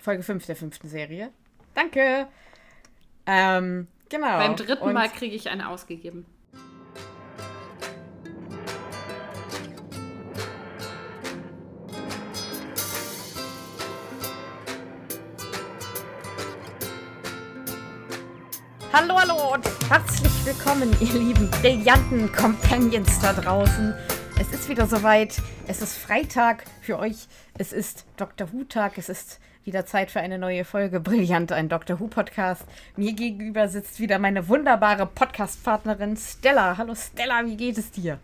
Folge 5 der fünften Serie. Danke. Ähm, genau. Beim dritten Und Mal kriege ich eine ausgegeben. Hallo, hallo und herzlich willkommen, ihr lieben brillanten Companions da draußen. Es ist wieder soweit. Es ist Freitag für euch. Es ist Dr. Who-Tag. Es ist wieder Zeit für eine neue Folge Brillant, ein Dr. Who-Podcast. Mir gegenüber sitzt wieder meine wunderbare Podcast-Partnerin Stella. Hallo Stella, wie geht es dir?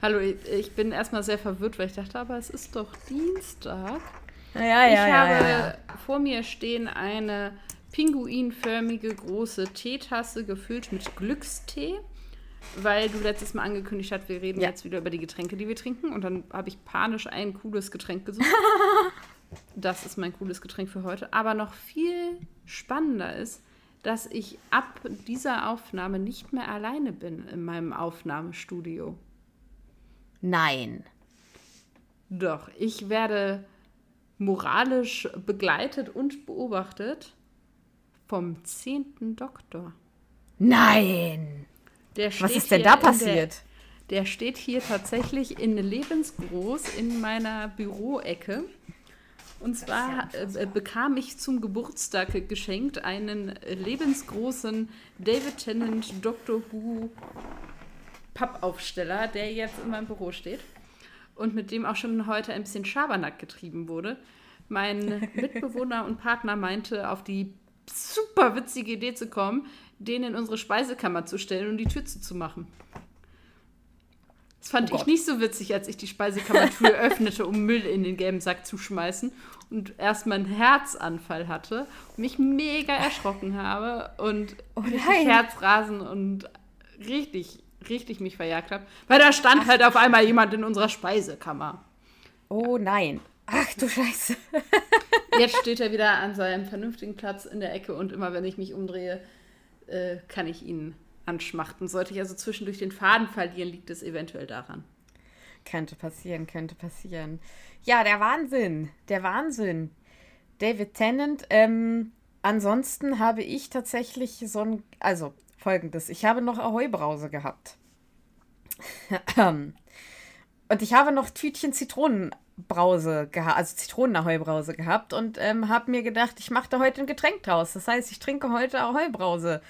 Hallo, ich bin erstmal sehr verwirrt, weil ich dachte, aber es ist doch Dienstag. Ja, ja, ich ja, habe ja. vor mir stehen eine pinguinförmige große Teetasse gefüllt mit Glückstee, weil du letztes Mal angekündigt hast, wir reden Ja. jetzt wieder über die Getränke, die wir trinken. Und dann habe ich panisch ein cooles Getränk gesucht. das ist mein cooles Getränk für heute. Aber noch viel spannender ist, dass ich ab dieser Aufnahme nicht mehr alleine bin in meinem Aufnahmestudio. Nein. Doch, ich werde moralisch begleitet und beobachtet vom zehnten Doktor. Nein. Was ist denn da in der- passiert? Der steht hier tatsächlich in lebensgroß in meiner Büroecke. Und zwar äh, bekam ich zum Geburtstag geschenkt einen lebensgroßen David Tennant Doctor Who Pappaufsteller, der jetzt in meinem Büro steht und mit dem auch schon heute ein bisschen Schabernack getrieben wurde. Mein Mitbewohner und Partner meinte, auf die super witzige Idee zu kommen, den in unsere Speisekammer zu stellen und die Tür zuzumachen. Das fand Oh ich nicht so witzig, als ich die Speisekammertür öffnete, um Müll in den gelben Sack zu schmeißen und erstmal einen Herzanfall hatte und mich mega erschrocken habe und Oh. Herzrasen und richtig, richtig mich verjagt habe. Weil da stand halt auf einmal jemand in unserer Speisekammer. Oh nein. Ach du Scheiße. Jetzt steht er wieder an seinem vernünftigen Platz in der Ecke und immer wenn ich mich umdrehe, äh, kann ich ihn anschmachten. Sollte ich also zwischendurch den Faden verlieren, liegt es eventuell daran. Könnte passieren, könnte passieren. Ja, der Wahnsinn. Der Wahnsinn. David Tennant. Ähm, ansonsten habe ich tatsächlich so ein. Also, folgendes. Ich habe noch Ahoi-Brause gehabt. und ich habe noch Tütchen Zitronenbrause gehabt, also Zitronen-Ahoi-Brause gehabt und ähm, habe mir gedacht, ich mache da heute ein Getränk draus. Das heißt, ich trinke heute Ahoi-Brause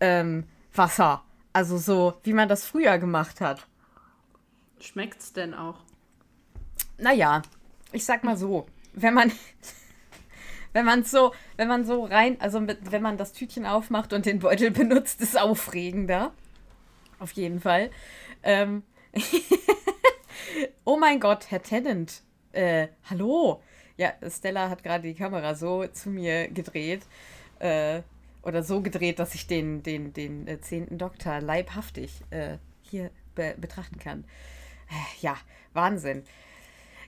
ähm, Wasser. Also so, wie man das früher gemacht hat. Schmeckt's denn auch? Naja, ich sag mal so, wenn man, wenn man so, wenn man so rein, also mit, wenn man das Tütchen aufmacht und den Beutel benutzt, ist aufregender. Auf jeden Fall. Ähm, oh mein Gott, Herr Tennant. Äh, hallo. Ja, Stella hat gerade die Kamera so zu mir gedreht. Äh, oder so gedreht, dass ich den, den, den äh, zehnten Doktor leibhaftig äh, hier be betrachten kann. Äh, Ja, Wahnsinn.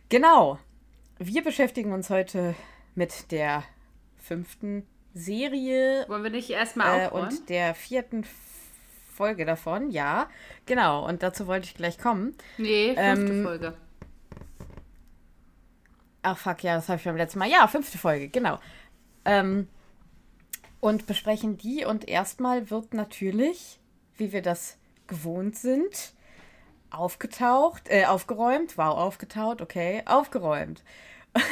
Genau. Wir beschäftigen uns heute mit der fünften Serie Wollen wir nicht erstmal äh, und der vierten Folge davon. Ja, genau. Und dazu wollte ich gleich kommen. nee, fünfte ähm, Folge. Ach fuck, ja, das habe ich beim letzten Mal. Ja, fünfte Folge, genau. Ähm, und besprechen die. Und erstmal wird natürlich, wie wir das gewohnt sind, aufgetaucht, äh, aufgeräumt. Wow, aufgetaut, okay, aufgeräumt.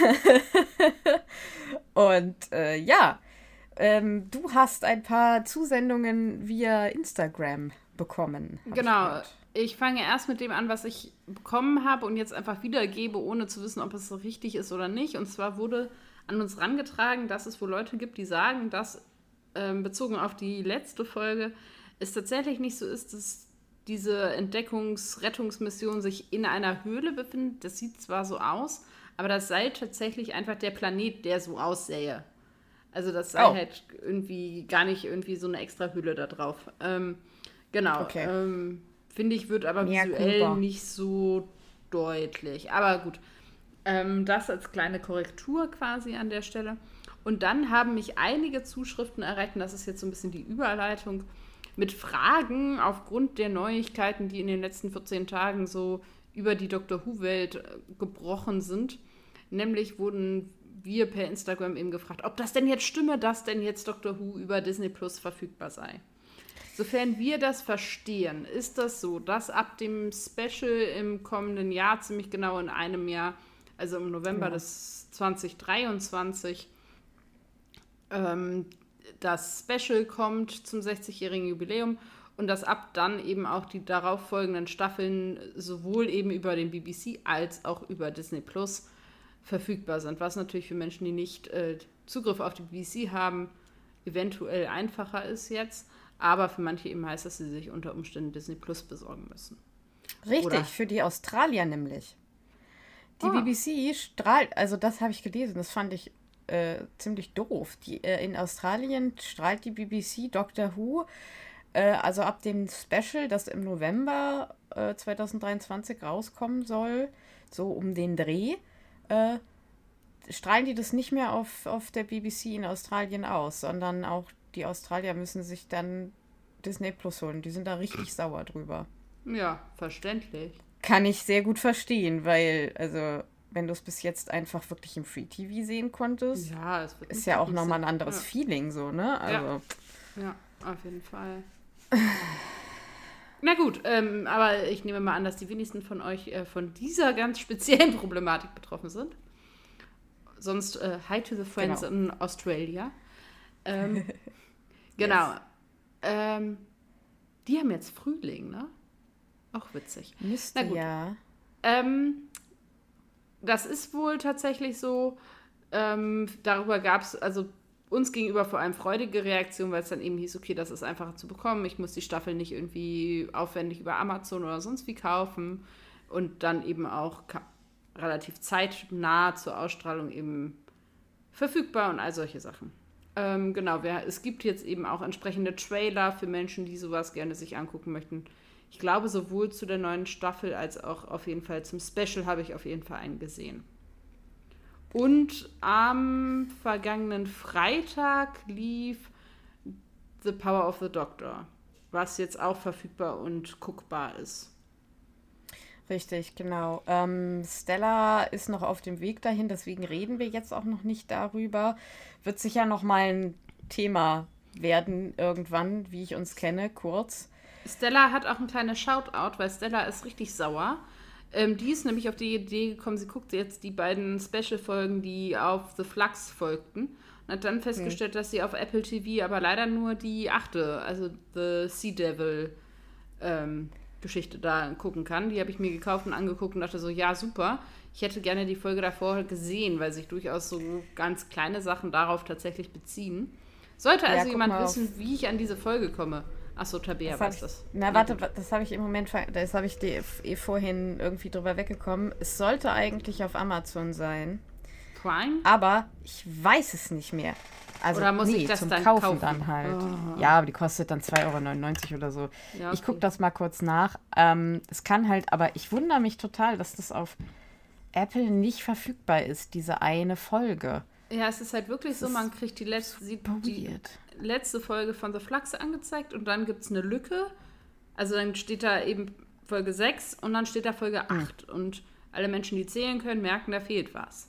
und äh, ja, ähm, du hast ein paar Zusendungen via Instagram bekommen. ich Genau. gehört. Ich fange erst mit dem an, was ich bekommen habe und jetzt einfach wiedergebe, ohne zu wissen, ob es so richtig ist oder nicht. Und zwar wurde an uns rangetragen, dass es wohl Leute gibt, die sagen, dass ähm, bezogen auf die letzte Folge es tatsächlich nicht so ist, dass diese Entdeckungs-Rettungsmission sich in einer Höhle befindet. Das sieht zwar so aus, aber das sei tatsächlich einfach der Planet, der so aussähe. Also das sei Oh. halt irgendwie gar nicht irgendwie so eine extra Höhle da drauf. Ähm, genau. Okay. Ähm, Finde ich, wird aber Mea visuell culpa. nicht so deutlich. Aber gut. Ähm, das als kleine Korrektur quasi an der Stelle. Und dann haben mich einige Zuschriften erreicht, und das ist jetzt so ein bisschen die Überleitung, mit Fragen aufgrund der Neuigkeiten, die in den letzten 14 Tagen so über die Doctor Who-Welt äh, gebrochen sind. Nämlich wurden wir per Instagram eben gefragt, ob das denn jetzt stimme, dass denn jetzt Doctor Who über Disney Plus verfügbar sei. Sofern wir das verstehen, ist das so, dass ab dem Special im kommenden Jahr, ziemlich genau in einem Jahr, also im November ja. des 2023, ähm, das Special kommt zum 60-jährigen Jubiläum und dass ab dann eben auch die darauffolgenden Staffeln sowohl eben über den BBC als auch über Disney Plus verfügbar sind, was natürlich für Menschen, die nicht äh, Zugriff auf die BBC haben, eventuell einfacher ist jetzt, aber für manche eben heißt, dass sie sich unter Umständen Disney Plus besorgen müssen. Richtig, Oder? für die Australier nämlich. Die oh. BBC strahlt, also das habe ich gelesen, das fand ich äh, ziemlich doof. Die, äh, in Australien strahlt die BBC Doctor Who, äh, also ab dem Special, das im November 2023 äh, rauskommen soll, so um den Dreh, äh, strahlen die das nicht mehr auf, auf der BBC in Australien aus, sondern auch die Australier müssen sich dann Disney Plus holen. Die sind da richtig sauer drüber. Ja, verständlich. Kann ich sehr gut verstehen, weil, also, wenn du es bis jetzt einfach wirklich im Free TV sehen konntest, ja, ist ja auch nochmal ein anderes ja. Feeling, so, ne? Also. Ja. ja, auf jeden Fall. Na gut, ähm, aber ich nehme mal an, dass die wenigsten von euch äh, von dieser ganz speziellen Problematik betroffen sind. Sonst äh, hi to the friends genau. in Australia. Ähm, genau. Yes. Ähm, die haben jetzt Frühling, ne? Auch witzig. Müsste Na gut. ja. Ähm, das ist wohl tatsächlich so. Ähm, darüber gab es, also uns gegenüber vor allem freudige Reaktionen, weil es dann eben hieß, okay, das ist einfacher zu bekommen. Ich muss die Staffel nicht irgendwie aufwendig über Amazon oder sonst wie kaufen. Und dann eben auch relativ zeitnah zur Ausstrahlung eben verfügbar und all solche Sachen. Ähm, genau, wer, es gibt jetzt eben auch entsprechende Trailer für Menschen, die sowas gerne sich angucken möchten. Ich glaube, sowohl zu der neuen Staffel als auch auf jeden Fall zum Special habe ich auf jeden Fall einen gesehen. Und am vergangenen Freitag lief The Power of the Doctor, was jetzt auch verfügbar und guckbar ist. Richtig, genau. Ähm, Stella ist noch auf dem Weg dahin, deswegen reden wir jetzt auch noch nicht darüber. Wird sicher noch mal ein Thema werden irgendwann, wie ich uns kenne, kurz. Stella hat auch ein kleines Shoutout, weil Stella ist richtig sauer. Ähm, die ist nämlich auf die Idee gekommen, sie guckt jetzt die beiden Special-Folgen, die auf The Flux folgten. Und hat dann festgestellt, mhm. dass sie auf Apple TV aber leider nur die achte, also The Sea Devil ähm, Geschichte da gucken kann. Die habe ich mir gekauft und angeguckt und dachte so, ja, super. Ich hätte gerne die Folge davor gesehen, weil sich durchaus so ganz kleine Sachen darauf tatsächlich beziehen. Sollte also ja, jemand wissen, wie ich an diese Folge komme, Achso, Tabea weiß das. Na, warte, das habe ich im Moment, das habe ich dir eh vorhin irgendwie drüber weggekommen. Es sollte eigentlich auf Amazon sein. Prime? Aber ich weiß es nicht mehr. Also, oder muss nee, ich das zum dann kaufen, kaufen? dann halt. Oh. Ja, aber die kostet dann 2,99 Euro oder so. Ja, okay. Ich gucke das mal kurz nach. Ähm, es kann halt, aber ich wundere mich total, dass das auf Apple nicht verfügbar ist, diese eine Folge. Ja, es ist halt wirklich das so, man kriegt die letzte, sieht die letzte Folge von The Flux angezeigt und dann gibt es eine Lücke. Also dann steht da eben Folge 6 und dann steht da Folge 8. Mhm. Und alle Menschen, die zählen können, merken, da fehlt was.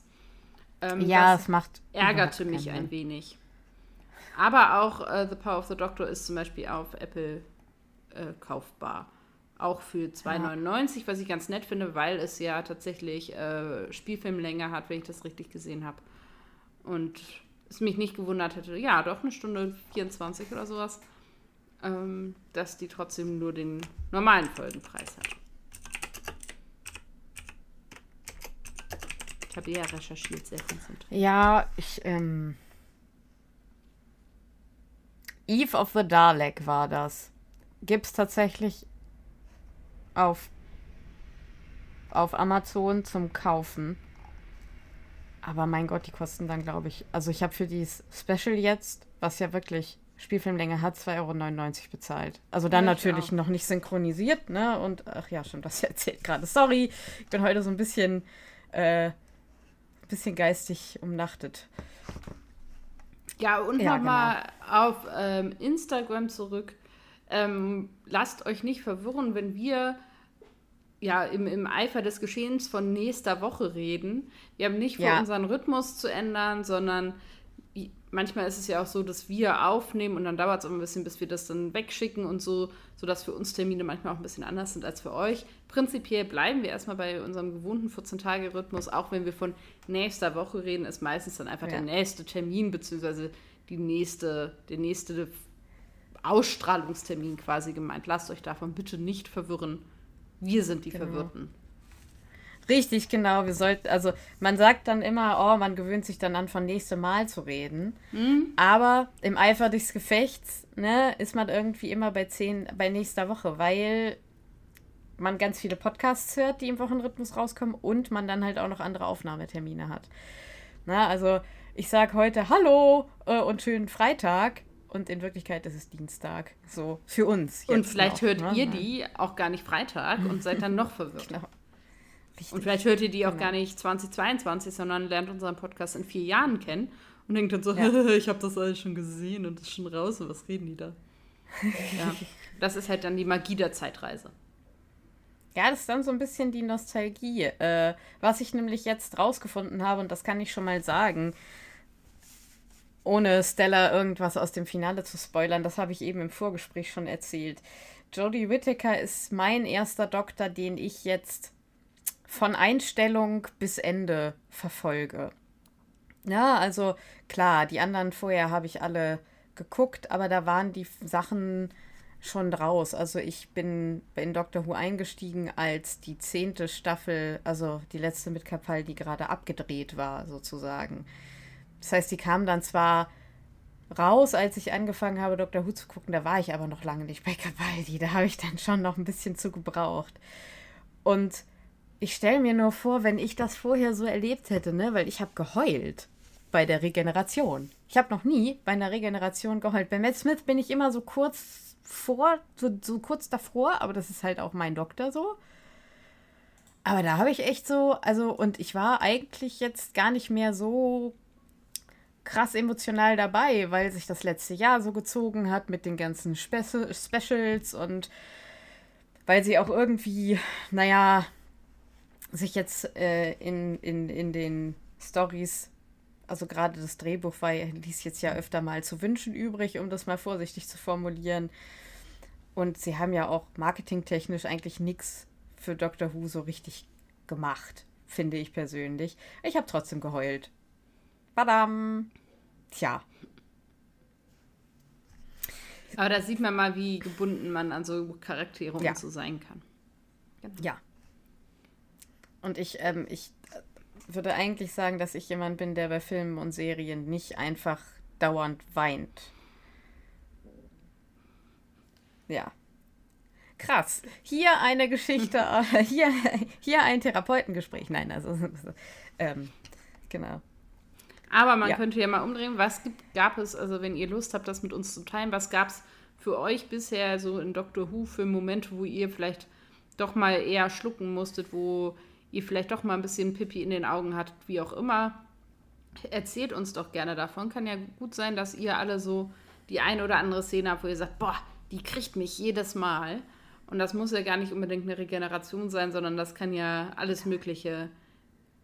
Ähm, ja, es macht. Ärgerte mich ein wenig. Aber auch äh, The Power of the Doctor ist zum Beispiel auf Apple äh, kaufbar. Auch für 2,99, ja. was ich ganz nett finde, weil es ja tatsächlich äh, Spielfilmlänge hat, wenn ich das richtig gesehen habe. Und es mich nicht gewundert hätte, ja, doch eine Stunde 24 oder sowas, ähm, dass die trotzdem nur den normalen Folgenpreis hat. Ich habe eher recherchiert, sehr konzentriert. Ja, ich, ähm. Eve of the Dalek war das. Gibt's tatsächlich auf, auf Amazon zum Kaufen. Aber mein Gott, die kosten dann, glaube ich. Also ich habe für dieses Special jetzt, was ja wirklich Spielfilmlänge hat, 2,99 Euro bezahlt. Also dann ja, natürlich auch. noch nicht synchronisiert, ne? Und ach ja, schon das erzählt gerade. Sorry, ich bin heute so ein bisschen äh, bisschen geistig umnachtet. Ja, und ja, nochmal genau. auf ähm, Instagram zurück. Ähm, lasst euch nicht verwirren, wenn wir ja, im, im Eifer des Geschehens von nächster Woche reden. Wir haben nicht vor, Ja. unseren Rhythmus zu ändern, sondern manchmal ist es ja auch so, dass wir aufnehmen und dann dauert es immer ein bisschen, bis wir das dann wegschicken und so, sodass für uns Termine manchmal auch ein bisschen anders sind als für euch. Prinzipiell bleiben wir erstmal bei unserem gewohnten 14-Tage-Rhythmus, auch wenn wir von nächster Woche reden, ist meistens dann einfach Ja. der nächste Termin, beziehungsweise die nächste, der nächste Ausstrahlungstermin quasi gemeint. Lasst euch davon bitte nicht verwirren. Wir sind die Genau. Verwirrten. Richtig, genau. Wir sollten, also man sagt dann immer, oh, man gewöhnt sich dann an, von nächstem Mal zu reden. Aber im Eifer des Gefechts, ne, ist man irgendwie immer bei zehn, bei nächster Woche, weil man ganz viele Podcasts hört, die im Wochenrhythmus rauskommen und man dann halt auch noch andere Aufnahmetermine hat. Na, also ich sage heute Hallo äh, und schönen Freitag und in Wirklichkeit ist es Dienstag. So für uns. Und vielleicht noch, hört ne? ihr die auch gar nicht Freitag und seid dann noch verwirrt. Genau. Richtig. Und vielleicht hört ihr die auch Genau. gar nicht 2022, sondern lernt unseren Podcast in vier Jahren kennen und denkt dann so, Ja. ich habe das alles schon gesehen und ist schon raus und was reden die da? ja, das ist halt dann die Magie der Zeitreise. Ja, das ist dann so ein bisschen die Nostalgie. Äh, was ich nämlich jetzt rausgefunden habe, und das kann ich schon mal sagen, ohne Stella irgendwas aus dem Finale zu spoilern, das habe ich eben im Vorgespräch schon erzählt. Jodie Whittaker ist mein erster Doktor, den ich jetzt von Einstellung bis Ende verfolge. Ja, also klar, die anderen vorher habe ich alle geguckt, aber da waren die Sachen schon raus. Also ich bin in Doctor Who eingestiegen, als die zehnte Staffel, also die letzte mit Capaldi gerade abgedreht war, sozusagen. Das heißt, die kam dann zwar raus, als ich angefangen habe, Doctor Who zu gucken, da war ich aber noch lange nicht bei Capaldi. Da habe ich dann schon noch ein bisschen zu gebraucht. Und ich stelle mir nur vor, wenn ich das vorher so erlebt hätte, ne, weil ich habe geheult bei der Regeneration. Ich habe noch nie bei einer Regeneration geheult. Bei Matt Smith bin ich immer so kurz vor, so, so kurz davor, aber das ist halt auch mein Doktor so. Aber da habe ich echt so, also, und ich war eigentlich jetzt gar nicht mehr so krass emotional dabei, weil sich das letzte Jahr so gezogen hat mit den ganzen Spe Specials und weil sie auch irgendwie, naja, sich jetzt äh, in, in, in den Stories, also gerade das Drehbuch war, ließ jetzt ja öfter mal zu wünschen übrig, um das mal vorsichtig zu formulieren. Und sie haben ja auch marketingtechnisch eigentlich nichts für Doctor Who so richtig gemacht, finde ich persönlich. Ich habe trotzdem geheult. Badam. Tja. Aber da sieht man mal, wie gebunden man an so Charaktere Ja. so sein kann. Ja. Und ich, ähm, ich äh, würde eigentlich sagen, dass ich jemand bin, der bei Filmen und Serien nicht einfach dauernd weint. Ja. Krass. Hier eine Geschichte, äh, hier, hier ein Therapeutengespräch. Nein, also, ähm, genau. Aber man Ja. könnte ja mal umdrehen, was gibt, gab es, also wenn ihr Lust habt, das mit uns zu teilen, was gab es für euch bisher so in Doctor Who für Momente, wo ihr vielleicht doch mal eher schlucken musstet, wo ihr vielleicht doch mal ein bisschen Pipi in den Augen hattet, wie auch immer. Erzählt uns doch gerne davon. Kann ja gut sein, dass ihr alle so die eine oder andere Szene habt, wo ihr sagt, boah, die kriegt mich jedes Mal. Und das muss ja gar nicht unbedingt eine Regeneration sein, sondern das kann ja alles Mögliche sein.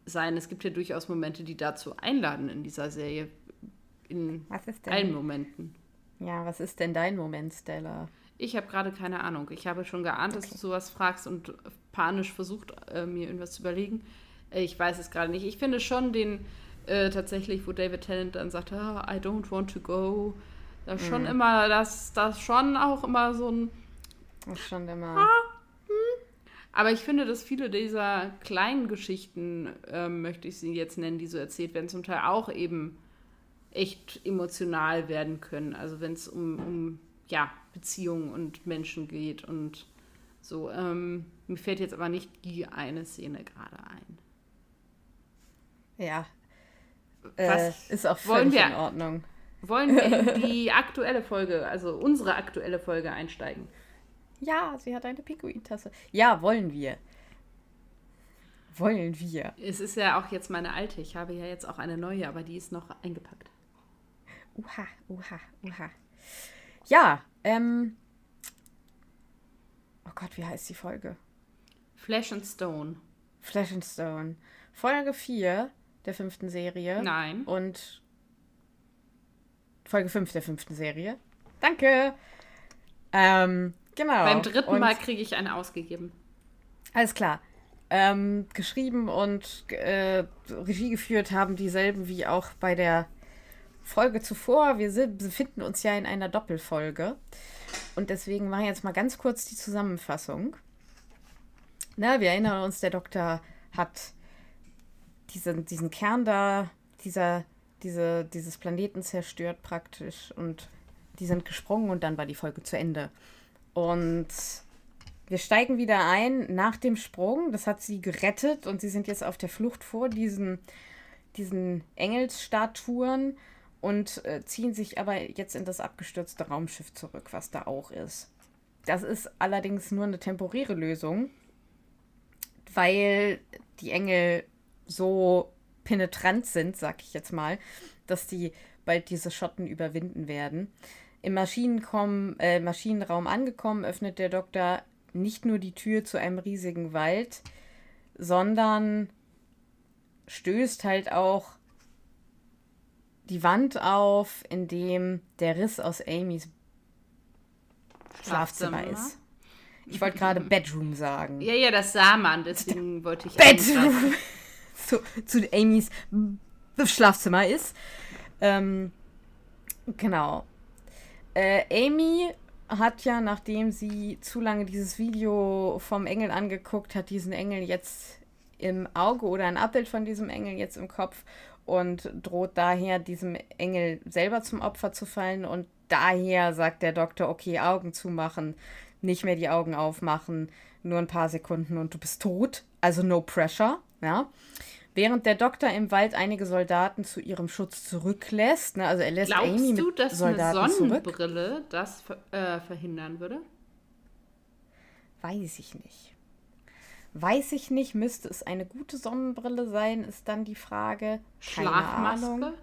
Es gibt ja durchaus Momente, die dazu einladen in dieser Serie. In Was ist allen? Momenten. Ja, was ist denn dein Moment, Stella? Ich habe gerade keine Ahnung. Ich habe schon geahnt, dass du sowas fragst und panisch versucht, äh, mir irgendwas zu überlegen. Äh, Ich weiß es gerade nicht. Ich finde schon den äh, tatsächlich, wo David Tennant dann sagt, ah, I don't want to go. Da ist schon immer, das, das schon auch immer so ein. Das ist schon immer. Aber ich finde, dass viele dieser kleinen Geschichten, ähm, möchte ich sie jetzt nennen, die so erzählt werden, zum Teil auch eben echt emotional werden können. Also wenn es um, um ja, Beziehungen und Menschen geht und so. Ähm, mir fällt jetzt aber nicht die eine Szene gerade ein. Ja. Äh, Was ist auch wollen völlig wir- in Ordnung. Wollen wir in die aktuelle Folge, also unsere aktuelle Folge einsteigen? Ja, sie hat eine Pinguintasse. Ja, wollen wir. Wollen wir. Es ist ja auch jetzt meine alte. Ich habe ja jetzt auch eine neue, aber die ist noch eingepackt. Uha, uha, uha. Ja, ähm. Oh Gott, wie heißt die Folge? Flash and Stone. Flash and Stone. Folge 4 der fünften Serie. Nein. Und Folge 5 der fünften Serie. Danke. Ähm, genau. Beim dritten und, Mal kriege ich eine ausgegeben. Alles klar. Ähm, geschrieben und äh, Regie geführt haben dieselben wie auch bei der Folge zuvor. Wir sind, befinden uns ja in einer Doppelfolge. Und deswegen mache ich jetzt mal ganz kurz die Zusammenfassung. Na, wir erinnern uns, der Doktor hat diesen, diesen Kern da, dieser, diese, dieses Planeten zerstört praktisch und die sind gesprungen und dann war die Folge zu Ende. Und wir steigen wieder ein nach dem Sprung. Das hat sie gerettet und sie sind jetzt auf der Flucht vor diesen, diesen Engelsstatuen und äh, ziehen sich aber jetzt in das abgestürzte Raumschiff zurück, was da auch ist. Das ist allerdings nur eine temporäre Lösung, weil die Engel so penetrant sind, sag ich jetzt mal, dass die bald diese Schotten überwinden werden. Im Maschinenraum, äh, Maschinenraum angekommen, öffnet der Doktor nicht nur die Tür zu einem riesigen Wald, sondern stößt halt auch die Wand auf, in dem der Riss aus Amys Schlafzimmer, Schlafzimmer ist. Ich wollte gerade Bedroom sagen. Ja, ja, das sah man, deswegen wollte ich. Bedroom! zu, zu Amys Schlafzimmer ist. Ähm, genau. Äh, Amy hat ja, nachdem sie zu lange dieses Video vom Engel angeguckt hat, diesen Engel jetzt im Auge oder ein Abbild von diesem Engel jetzt im Kopf und droht daher diesem Engel selber zum Opfer zu fallen. Und daher sagt der Doktor, okay, Augen zumachen, nicht mehr die Augen aufmachen, nur ein paar Sekunden und du bist tot. Also no pressure, ja. Während der Doktor im Wald einige Soldaten zu ihrem Schutz zurücklässt, ne, also er lässt Glaubst Amy mit du, dass Soldaten eine zurück. Sonnenbrille das ver äh, verhindern würde? Weiß ich nicht. Weiß ich nicht, müsste es eine gute Sonnenbrille sein, ist dann die Frage. Keine Schlafmaske? Ahnung.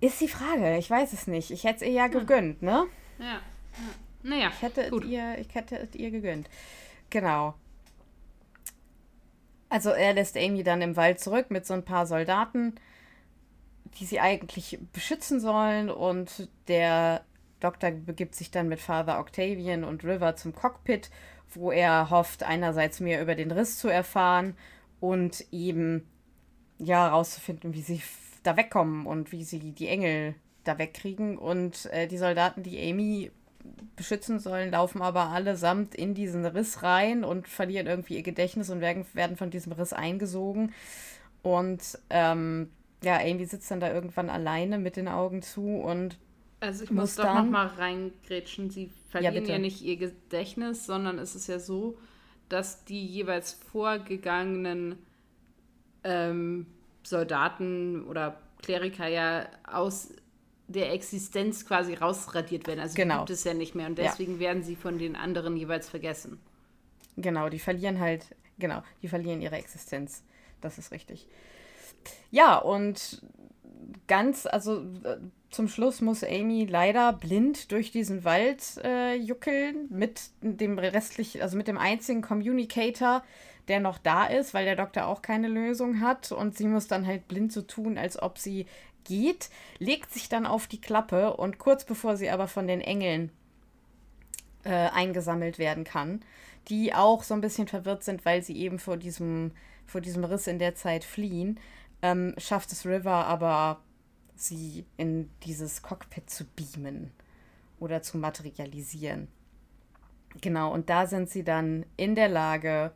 Ist die Frage, ich weiß es nicht. Ich hätte es ihr ja gegönnt, ne? Ja. ja. Naja, Ich hätte, es gut. ihr, ich hätte es ihr gegönnt. Genau. Also er lässt Amy dann im Wald zurück mit so ein paar Soldaten, die sie eigentlich beschützen sollen. Und der Doktor begibt sich dann mit Father Octavian und River zum Cockpit, wo er hofft, einerseits mehr über den Riss zu erfahren und eben ja rauszufinden, wie sie da wegkommen und wie sie die Engel da wegkriegen. Und äh, die Soldaten, die Amy beschützen sollen, laufen aber allesamt in diesen Riss rein und verlieren irgendwie ihr Gedächtnis und werden, werden von diesem Riss eingesogen. Und ähm, ja, Amy sitzt dann da irgendwann alleine mit den Augen zu und Also ich muss muss doch dann- noch mal reingrätschen. Sie verlieren bitte. ja, nicht ihr Gedächtnis, sondern es ist ja so, dass die jeweils vorgegangenen ähm, Soldaten oder Kleriker ja aus der Existenz quasi rausradiert werden. Also die Genau. gibt es ja nicht mehr und Ja. deswegen werden sie von den anderen jeweils vergessen. Genau, die verlieren halt, genau, die verlieren ihre Existenz. Das ist richtig. Ja, und ganz, also äh, zum Schluss muss Amy leider blind durch diesen Wald äh, juckeln mit dem restlichen, also mit dem einzigen Communicator, der noch da ist, weil der Doktor auch keine Lösung hat und sie muss dann halt blind so tun, als ob sie geht, legt sich dann auf die Klappe und kurz bevor sie aber von den Engeln äh, eingesammelt werden kann, die auch so ein bisschen verwirrt sind, weil sie eben vor diesem, vor diesem Riss in der Zeit fliehen, ähm, schafft es River aber, sie in dieses Cockpit zu beamen oder zu materialisieren. Genau, und da sind sie dann in der Lage,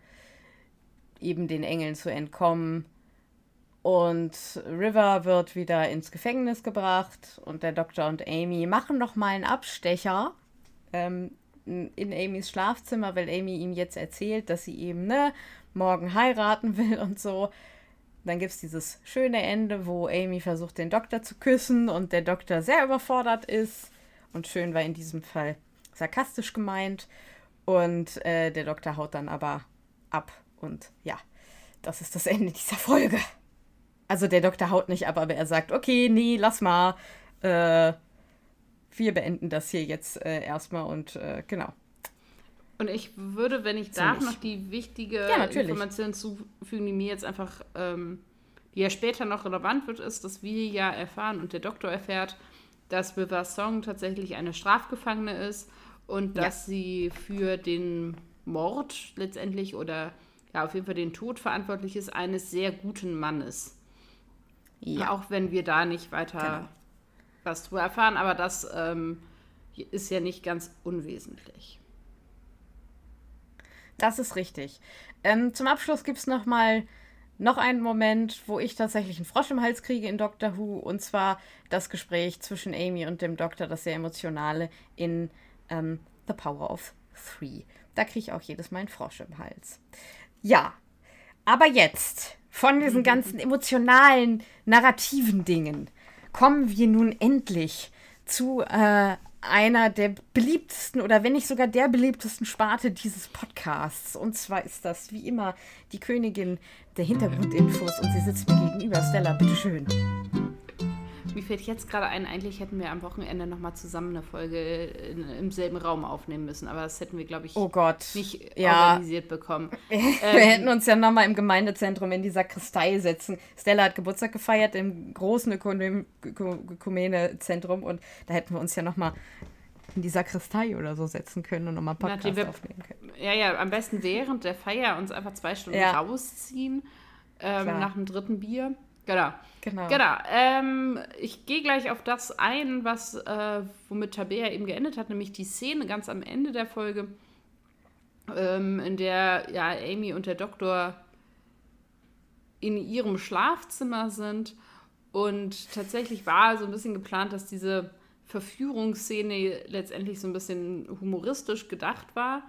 eben den Engeln zu entkommen. Und River wird wieder ins Gefängnis gebracht und der Doktor und Amy machen noch mal einen Abstecher ähm, in Amys Schlafzimmer, weil Amy ihm jetzt erzählt, dass sie eben ne, morgen heiraten will und so. Dann gibt es dieses schöne Ende, wo Amy versucht, den Doktor zu küssen und der Doktor sehr überfordert ist. Und schön war in diesem Fall sarkastisch gemeint. Und äh, der Doktor haut dann aber ab. Und ja, das ist das Ende dieser Folge. Also der Doktor haut nicht ab, aber er sagt, okay, nee, lass mal. Äh, wir beenden das hier jetzt äh, erstmal und äh, genau. Und ich würde, wenn ich darf, noch die wichtige ja, Information zufügen, die mir jetzt einfach, ähm, die ja später noch relevant wird, ist, dass wir ja erfahren und der Doktor erfährt, dass River Song tatsächlich eine Strafgefangene ist und dass ja. sie für den Mord letztendlich oder ja auf jeden Fall den Tod verantwortlich ist eines sehr guten Mannes. Ja. Auch wenn wir da nicht weiter genau. was drüber erfahren, aber das ähm, ist ja nicht ganz unwesentlich. Das ist richtig. Ähm, zum Abschluss gibt es noch mal noch einen Moment, wo ich tatsächlich einen Frosch im Hals kriege in Doctor Who, und zwar das Gespräch zwischen Amy und dem Doktor, das sehr emotionale in ähm, The Power of Three. Da kriege ich auch jedes Mal einen Frosch im Hals. Ja, aber jetzt von diesen ganzen emotionalen, narrativen Dingen kommen wir nun endlich zu äh, einer der beliebtesten oder wenn nicht sogar der beliebtesten Sparte dieses Podcasts. Und zwar ist das wie immer die Königin der Hintergrundinfos und sie sitzt mir gegenüber. Stella, bitteschön. Mir fällt jetzt gerade ein, eigentlich hätten wir am Wochenende nochmal zusammen eine Folge in, im selben Raum aufnehmen müssen, aber das hätten wir, glaube ich, oh Gott. nicht ja. organisiert bekommen. wir ähm, hätten uns ja nochmal im Gemeindezentrum in die Sakristei setzen. Stella hat Geburtstag gefeiert im großen Ökumene-Zentrum und da hätten wir uns ja nochmal in die Sakristei oder so setzen können und nochmal Podcast wir, aufnehmen können. Ja, ja, am besten während der Feier uns einfach zwei Stunden ja. rausziehen ähm, nach dem dritten Bier. Genau. Genau. genau. Ähm, ich gehe gleich auf das ein, was äh, womit Tabea eben geendet hat, nämlich die Szene ganz am Ende der Folge, ähm, in der ja Amy und der Doktor in ihrem Schlafzimmer sind. Und tatsächlich war so ein bisschen geplant, dass diese Verführungsszene letztendlich so ein bisschen humoristisch gedacht war.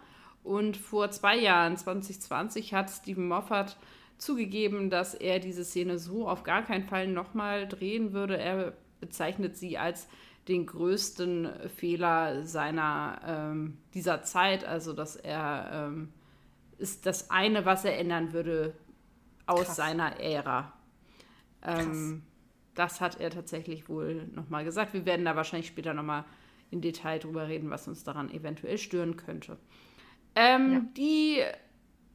Und vor zwei Jahren, 2020, hat Stephen Moffat zugegeben, dass er diese Szene so auf gar keinen Fall nochmal drehen würde. Er bezeichnet sie als den größten Fehler seiner ähm, dieser Zeit, also dass er ähm, ist das eine, was er ändern würde aus Krass. seiner Ära. Ähm, das hat er tatsächlich wohl nochmal gesagt. Wir werden da wahrscheinlich später nochmal in Detail drüber reden, was uns daran eventuell stören könnte. Ähm, ja. Die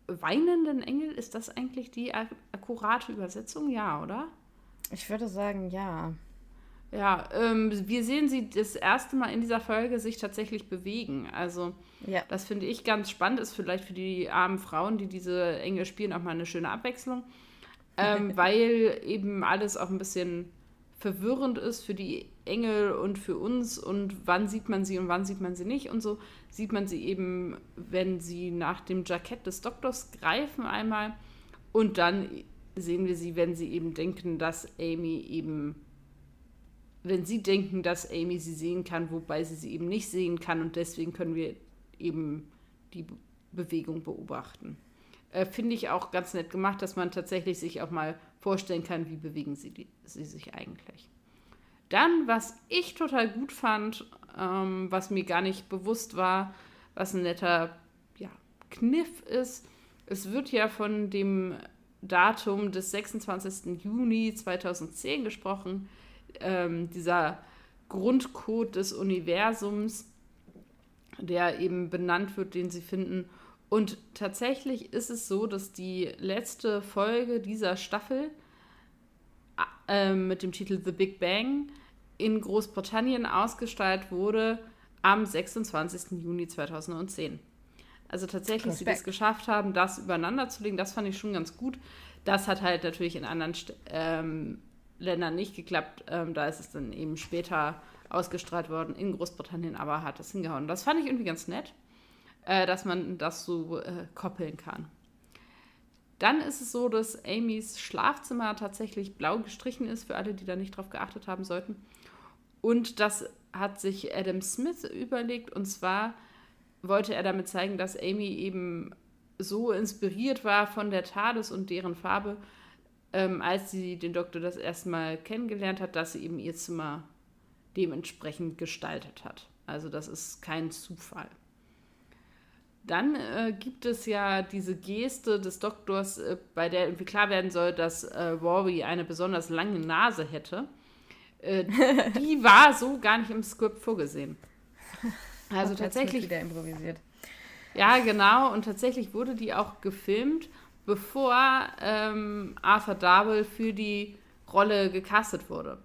weinenden Engel, ist das eigentlich die ak akkurate Übersetzung? Ja, oder? Ich würde sagen, ja. Ja, ähm, wir sehen sie das erste Mal in dieser Folge sich tatsächlich bewegen. Also, ja. das finde ich ganz spannend. Ist vielleicht für die armen Frauen, die diese Engel spielen, auch mal eine schöne Abwechslung. Ähm, weil eben alles auch ein bisschen verwirrend ist für die Engel und für uns und wann sieht man sie und wann sieht man sie nicht und so sieht man sie eben, wenn sie nach dem Jackett des Doktors greifen einmal und dann sehen wir sie, wenn sie eben denken, dass Amy eben, wenn sie denken, dass Amy sie sehen kann, wobei sie sie eben nicht sehen kann und deswegen können wir eben die Bewegung beobachten. Äh, Finde ich auch ganz nett gemacht, dass man tatsächlich sich auch mal vorstellen kann, wie bewegen sie, die, sie sich eigentlich. Dann, was ich total gut fand, ähm, was mir gar nicht bewusst war, was ein netter ja, Kniff ist, es wird ja von dem Datum des 26. Juni 2010 gesprochen, ähm, dieser Grundcode des Universums, der eben benannt wird, den sie finden. Und tatsächlich ist es so, dass die letzte Folge dieser Staffel äh, mit dem Titel The Big Bang in Großbritannien ausgestrahlt wurde am 26. Juni 2010. Also tatsächlich, Respekt. sie das geschafft haben, das übereinander zu legen, das fand ich schon ganz gut. Das hat halt natürlich in anderen ähm, Ländern nicht geklappt. Ähm, da ist es dann eben später ausgestrahlt worden in Großbritannien, aber hat das hingehauen. Das fand ich irgendwie ganz nett äh, dass man das so äh, koppeln kann. Dann ist es so, dass Amys Schlafzimmer tatsächlich blau gestrichen ist, für alle, die da nicht drauf geachtet haben sollten. Und das hat sich Adam Smith überlegt. Und zwar wollte er damit zeigen, dass Amy eben so inspiriert war von der TARDIS und deren Farbe, ähm, als sie den Doktor das erste Mal kennengelernt hat, dass sie eben ihr Zimmer dementsprechend gestaltet hat. Also das ist kein Zufall. Dann äh, gibt es ja diese Geste des Doktors, äh, bei der irgendwie klar werden soll, dass äh, Rory eine besonders lange Nase hätte. Äh, die war so gar nicht im Skript vorgesehen. Also tatsächlich. Wieder improvisiert. Ja, genau. Und tatsächlich wurde die auch gefilmt, bevor ähm, Arthur Darwell für die Rolle gecastet wurde.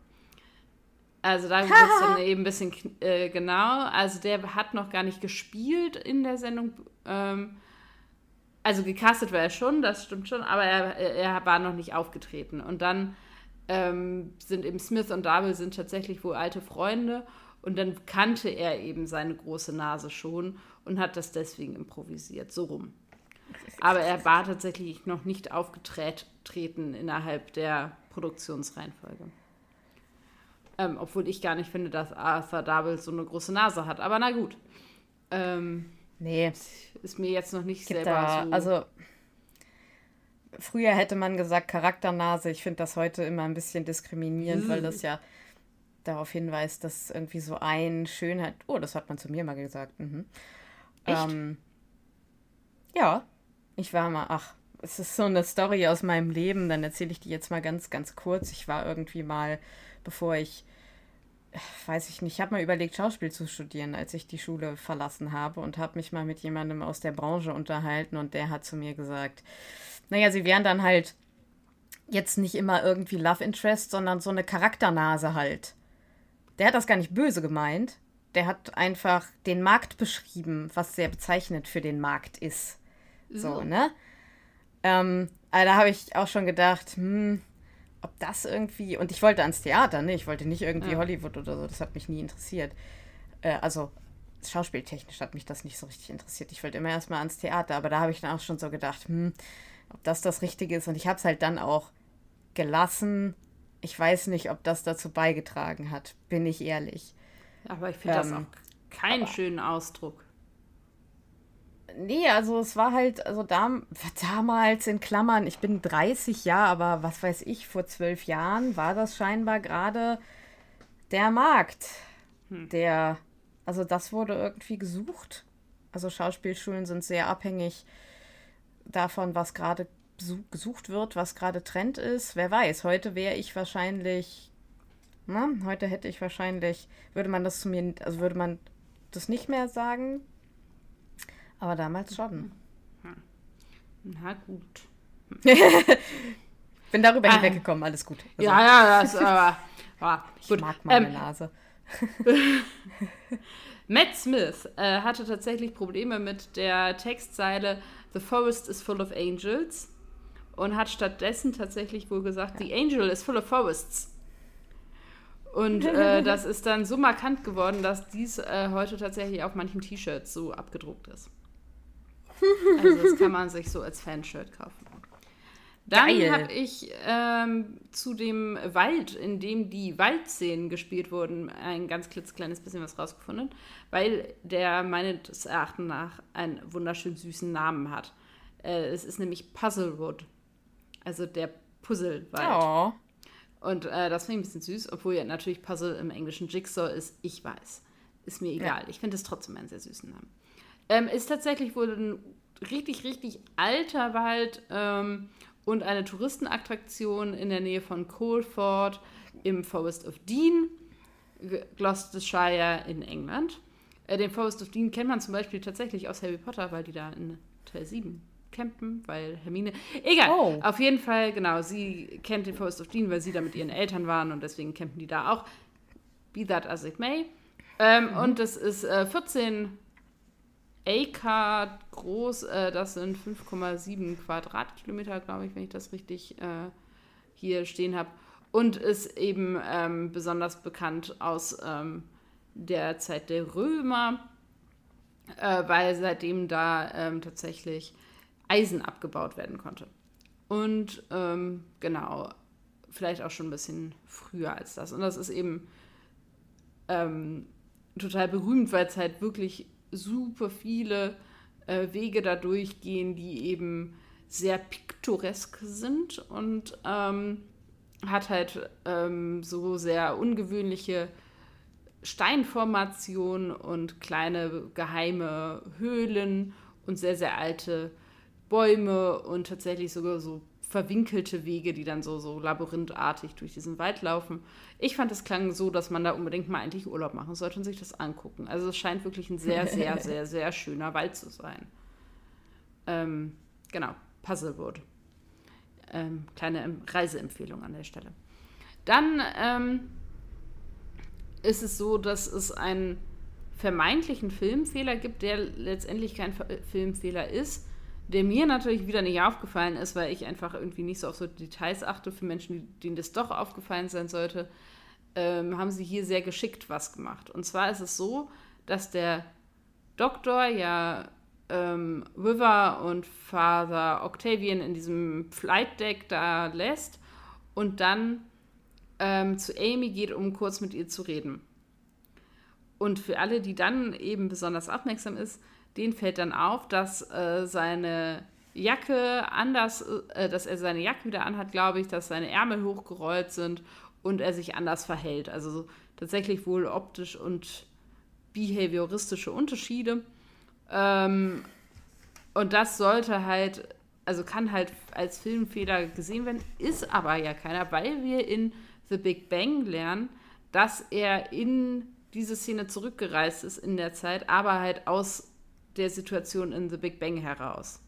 Also da wird es dann eben ein bisschen äh, genau. Also der hat noch gar nicht gespielt in der Sendung. Ähm, also gecastet war er schon, das stimmt schon, aber er, er war noch nicht aufgetreten. Und dann ähm, sind eben Smith und Darwell sind tatsächlich wohl alte Freunde. Und dann kannte er eben seine große Nase schon und hat das deswegen improvisiert, so rum. Aber er war tatsächlich noch nicht aufgetreten innerhalb der Produktionsreihenfolge. Ähm, obwohl ich gar nicht finde, dass Arthur Darwell so eine große Nase hat. Aber na gut. Ähm, nee. Ist mir jetzt noch nicht Gibt selber da, so. Also, früher hätte man gesagt Charakternase. Ich finde das heute immer ein bisschen diskriminierend, weil das ja darauf hinweist, dass irgendwie so ein Schönheit. Oh, das hat man zu mir mal gesagt. Mhm. Ähm, ja, ich war mal, ach, es ist so eine Story aus meinem Leben, dann erzähle ich die jetzt mal ganz, ganz kurz. Ich war irgendwie mal, bevor ich, weiß ich nicht, ich habe mal überlegt, Schauspiel zu studieren, als ich die Schule verlassen habe und habe mich mal mit jemandem aus der Branche unterhalten und der hat zu mir gesagt, naja, sie wären dann halt jetzt nicht immer irgendwie Love Interest, sondern so eine Charakternase halt. Der hat das gar nicht böse gemeint. Der hat einfach den Markt beschrieben, was sehr bezeichnend für den Markt ist. So, ne? Ähm, aber da habe ich auch schon gedacht, hm, ob das irgendwie. Und ich wollte ans Theater, ne? Ich wollte nicht irgendwie Ja. Hollywood oder so, das hat mich nie interessiert. Äh, also, schauspieltechnisch hat mich das nicht so richtig interessiert. Ich wollte immer erstmal ans Theater, aber da habe ich dann auch schon so gedacht, hm, ob das das Richtige ist. Und ich habe es halt dann auch gelassen. Ich weiß nicht, ob das dazu beigetragen hat, bin ich ehrlich. aber ich finde das ähm, auch keinen schönen Ausdruck. Nee, also es war halt, also da, damals in Klammern, ich bin 30 Jahre, aber was weiß ich, vor zwölf Jahren war das scheinbar gerade der Markt, der, also das wurde irgendwie gesucht. Also Schauspielschulen sind sehr abhängig davon, was gerade gesucht wird, was gerade Trend ist. Wer weiß, heute wäre ich wahrscheinlich, na, heute hätte ich wahrscheinlich, würde man das zu mir, also würde man das nicht mehr sagen, aber damals schon. Na gut. Bin darüber Ah. hinweggekommen, alles gut. Also, ja, ja, das aber. Ja, ich gut. mag meine Ähm, Nase. Matt Smith äh, hatte tatsächlich Probleme mit der Textzeile The forest is full of angels und hat stattdessen tatsächlich wohl gesagt, The angel is full of forests. Und äh, das ist dann so markant geworden, dass dies äh, heute tatsächlich auf manchen T-Shirts so abgedruckt ist. Also das kann man sich so als Fanshirt kaufen. Dann habe ich ähm, zu dem Wald, in dem die Waldszenen gespielt wurden, ein ganz klitzekleines bisschen was rausgefunden, weil der meines Erachtens nach einen wunderschön süßen Namen hat. Äh, es ist nämlich Puzzlewood, also der Puzzlewald. Oh. Und äh, das finde ich ein bisschen süß, obwohl ja natürlich Puzzle im Englischen Jigsaw ist. Ich weiß. Ist mir egal. Ich finde es trotzdem einen sehr süßen Namen. Ähm, ist tatsächlich wohl ein richtig, richtig alter Wald ähm, und eine Touristenattraktion in der Nähe von Coleford im Forest of Dean, Gloucestershire in England. Äh, den Forest of Dean kennt man zum Beispiel tatsächlich aus Harry Potter, weil die da in Teil 7 campen, weil Hermine. Egal. Oh. Auf jeden Fall, genau. Sie kennt den Forest of Dean, weil sie da mit ihren Eltern waren und deswegen campen die da auch. Be that as it may. Ähm, Und das ist äh, 14 Acre groß. Äh, das sind 5,7 Quadratkilometer, glaube ich, wenn ich das richtig äh, hier stehen habe. Und ist eben ähm, besonders bekannt aus ähm, der Zeit der Römer, äh, weil seitdem da ähm, tatsächlich Eisen abgebaut werden konnte. Und ähm, genau, vielleicht auch schon ein bisschen früher als das. Und das ist eben ähm, total berühmt, weil es halt wirklich super viele äh, Wege da durchgehen, die eben sehr piktoresk sind und ähm, hat halt ähm, so sehr ungewöhnliche Steinformationen und kleine geheime Höhlen und sehr, sehr alte Bäume und tatsächlich sogar so verwinkelte Wege, die dann so, so labyrinthartig durch diesen Wald laufen. Ich fand, es klang so, dass man da unbedingt mal eigentlich Urlaub machen sollte und sich das angucken. Also es scheint wirklich ein sehr, sehr, sehr, sehr schöner Wald zu sein. Ähm, genau, Puzzlewood. Ähm, kleine Reiseempfehlung an der Stelle. Dann ähm, ist es so, dass es einen vermeintlichen Filmfehler gibt, der letztendlich kein Filmfehler ist der mir natürlich wieder nicht aufgefallen ist, weil ich einfach irgendwie nicht so auf so Details achte für Menschen, denen das doch aufgefallen sein sollte, ähm, haben sie hier sehr geschickt was gemacht. Und zwar ist es so, dass der Doktor ja ähm, River und Father Octavian in diesem Flight Deck da lässt und dann ähm, zu Amy geht, um kurz mit ihr zu reden. Und für alle, die dann eben besonders aufmerksam ist, den fällt dann auf, dass äh, seine Jacke anders, äh, dass er seine Jacke wieder anhat, glaube ich, dass seine Ärmel hochgerollt sind und er sich anders verhält. Also so, tatsächlich wohl optisch und behavioristische Unterschiede. Ähm, und das sollte halt, also kann halt als Filmfehler gesehen werden, ist aber ja keiner, weil wir in The Big Bang lernen, dass er in diese Szene zurückgereist ist in der Zeit, aber halt aus der Situation in The Big Bang heraus.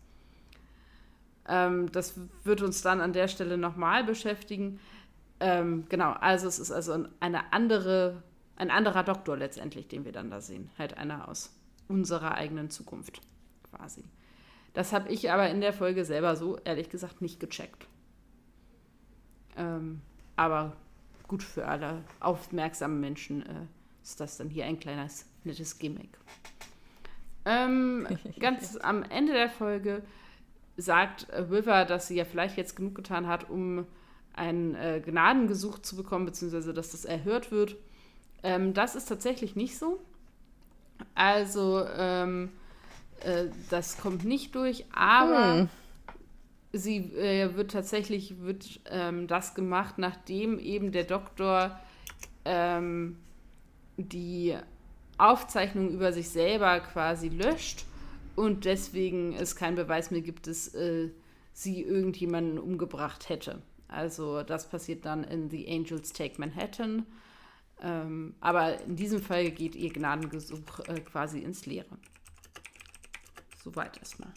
Ähm, das wird uns dann an der Stelle nochmal beschäftigen. Ähm, genau, also es ist also eine andere, ein anderer Doktor letztendlich, den wir dann da sehen. Halt einer aus unserer eigenen Zukunft quasi. Das habe ich aber in der Folge selber so ehrlich gesagt nicht gecheckt. Ähm, aber gut für alle aufmerksamen Menschen äh, ist das dann hier ein kleines nettes Gimmick. Ähm, ganz am Ende der Folge sagt River, dass sie ja vielleicht jetzt genug getan hat, um ein äh, Gnadengesuch zu bekommen, beziehungsweise dass das erhört wird. Ähm, das ist tatsächlich nicht so. Also, ähm, äh, das kommt nicht durch, aber hm. sie äh, wird tatsächlich wird ähm, das gemacht, nachdem eben der Doktor ähm, die Aufzeichnungen über sich selber quasi löscht und deswegen es keinen Beweis mehr gibt, dass äh, sie irgendjemanden umgebracht hätte. Also das passiert dann in The Angels Take Manhattan. Ähm, aber in diesem Fall geht ihr Gnadengesuch äh, quasi ins Leere. Soweit erstmal.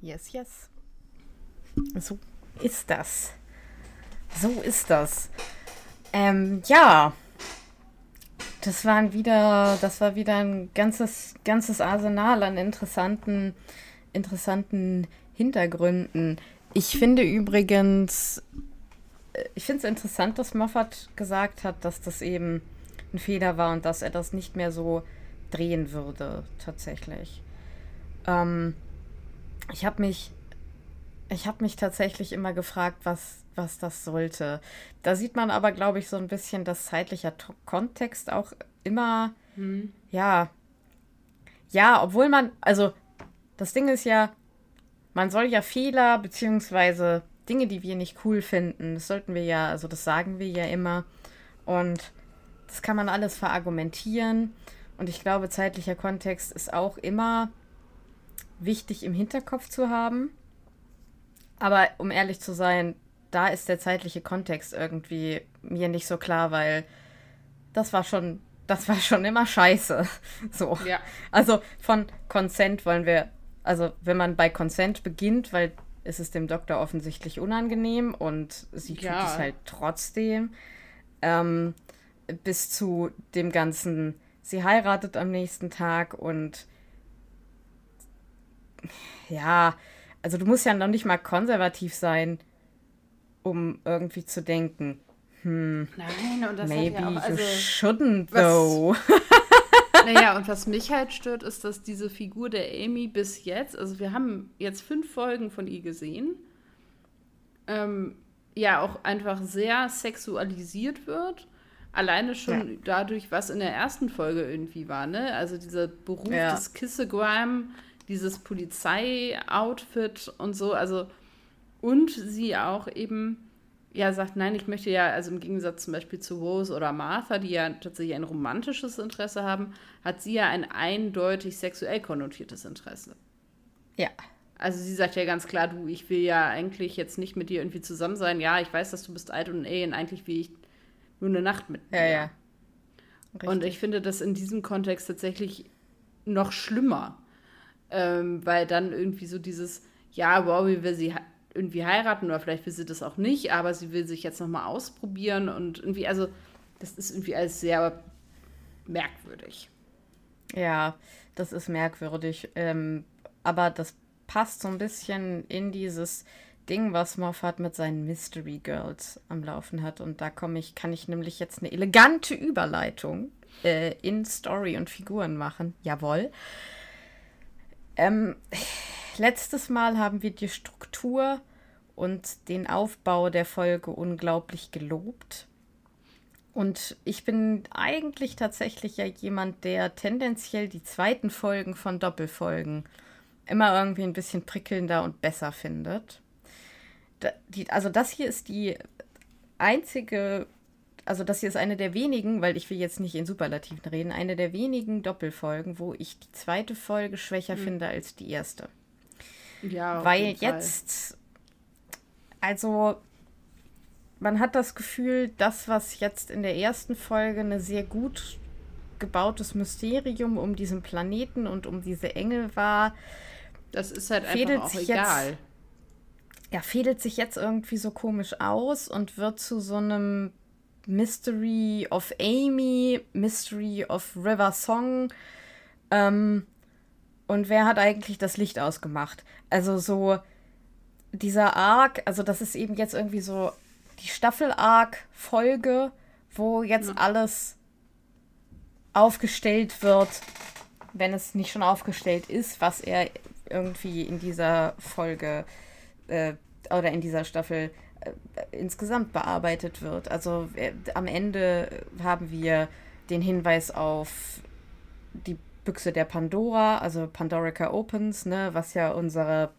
Yes, yes. So ist das. So ist das. Ähm, ja. Das waren wieder, das war wieder ein ganzes, ganzes Arsenal an interessanten, interessanten Hintergründen. Ich finde übrigens, äh, ich finde es interessant, dass Moffat gesagt hat, dass das eben ein Fehler war und dass er das nicht mehr so drehen würde, tatsächlich. Ähm, ich habe mich, ich habe mich tatsächlich immer gefragt, was, was das sollte. Da sieht man aber, glaube ich, so ein bisschen, dass zeitlicher T Kontext auch immer, hm. ja, ja, obwohl man, also das Ding ist ja, man soll ja Fehler beziehungsweise Dinge, die wir nicht cool finden, das sollten wir ja, also das sagen wir ja immer und das kann man alles verargumentieren und ich glaube, zeitlicher Kontext ist auch immer wichtig im Hinterkopf zu haben. Aber um ehrlich zu sein, da ist der zeitliche Kontext irgendwie mir nicht so klar, weil das war schon, das war schon immer scheiße. So. Ja. Also von Consent wollen wir, also wenn man bei Consent beginnt, weil es ist dem Doktor offensichtlich unangenehm und sie tut ja. es halt trotzdem, ähm, bis zu dem ganzen, sie heiratet am nächsten Tag und ja, also du musst ja noch nicht mal konservativ sein, um irgendwie zu denken, hm, Nein, und das maybe ja auch, also, you shouldn't though. naja, und was mich halt stört, ist, dass diese Figur der Amy bis jetzt, also wir haben jetzt fünf Folgen von ihr gesehen, ähm, ja auch einfach sehr sexualisiert wird. Alleine schon ja. dadurch, was in der ersten Folge irgendwie war, ne? Also dieser Beruf ja. des Kissegram, dieses Polizei-Outfit und so, also und sie auch eben ja sagt, nein, ich möchte ja, also im Gegensatz zum Beispiel zu Rose oder Martha, die ja tatsächlich ein romantisches Interesse haben, hat sie ja ein eindeutig sexuell konnotiertes Interesse. Ja. Also sie sagt ja ganz klar, du, ich will ja eigentlich jetzt nicht mit dir irgendwie zusammen sein. Ja, ich weiß, dass du bist alt und ey, und eigentlich will ich nur eine Nacht mit dir. Ja, ja. Richtig. Und ich finde das in diesem Kontext tatsächlich noch schlimmer. Ähm, weil dann irgendwie so dieses, ja, wow, wie will sie irgendwie heiraten oder vielleicht will sie das auch nicht, aber sie will sich jetzt nochmal ausprobieren und irgendwie, also das ist irgendwie alles sehr merkwürdig. Ja, das ist merkwürdig. Ähm, aber das passt so ein bisschen in dieses Ding, was Moffat mit seinen Mystery Girls am Laufen hat. Und da komme ich, kann ich nämlich jetzt eine elegante Überleitung äh, in Story und Figuren machen. Jawohl. Ähm, letztes Mal haben wir die Struktur und den Aufbau der Folge unglaublich gelobt. Und ich bin eigentlich tatsächlich ja jemand, der tendenziell die zweiten Folgen von Doppelfolgen immer irgendwie ein bisschen prickelnder und besser findet. Da, die, also das hier ist die einzige, also das hier ist eine der wenigen, weil ich will jetzt nicht in Superlativen reden, eine der wenigen Doppelfolgen, wo ich die zweite Folge schwächer mhm. finde als die erste. Ja, weil jetzt, also man hat das Gefühl, das, was jetzt in der ersten Folge eine sehr gut gebautes Mysterium um diesen Planeten und um diese Engel war, das ist halt einfach auch egal. Jetzt, ja, fädelt sich jetzt irgendwie so komisch aus und wird zu so einem Mystery of Amy, Mystery of River Song. Ähm, und wer hat eigentlich das Licht ausgemacht? Also so dieser Arc, also das ist eben jetzt irgendwie so die Staffel-Arc-Folge, wo jetzt ja. alles aufgestellt wird, wenn es nicht schon aufgestellt ist, was er irgendwie in dieser Folge äh, oder in dieser Staffel insgesamt bearbeitet wird. Also äh, am Ende haben wir den Hinweis auf die Büchse der Pandora, also Pandorica Opens, ne, was ja unsere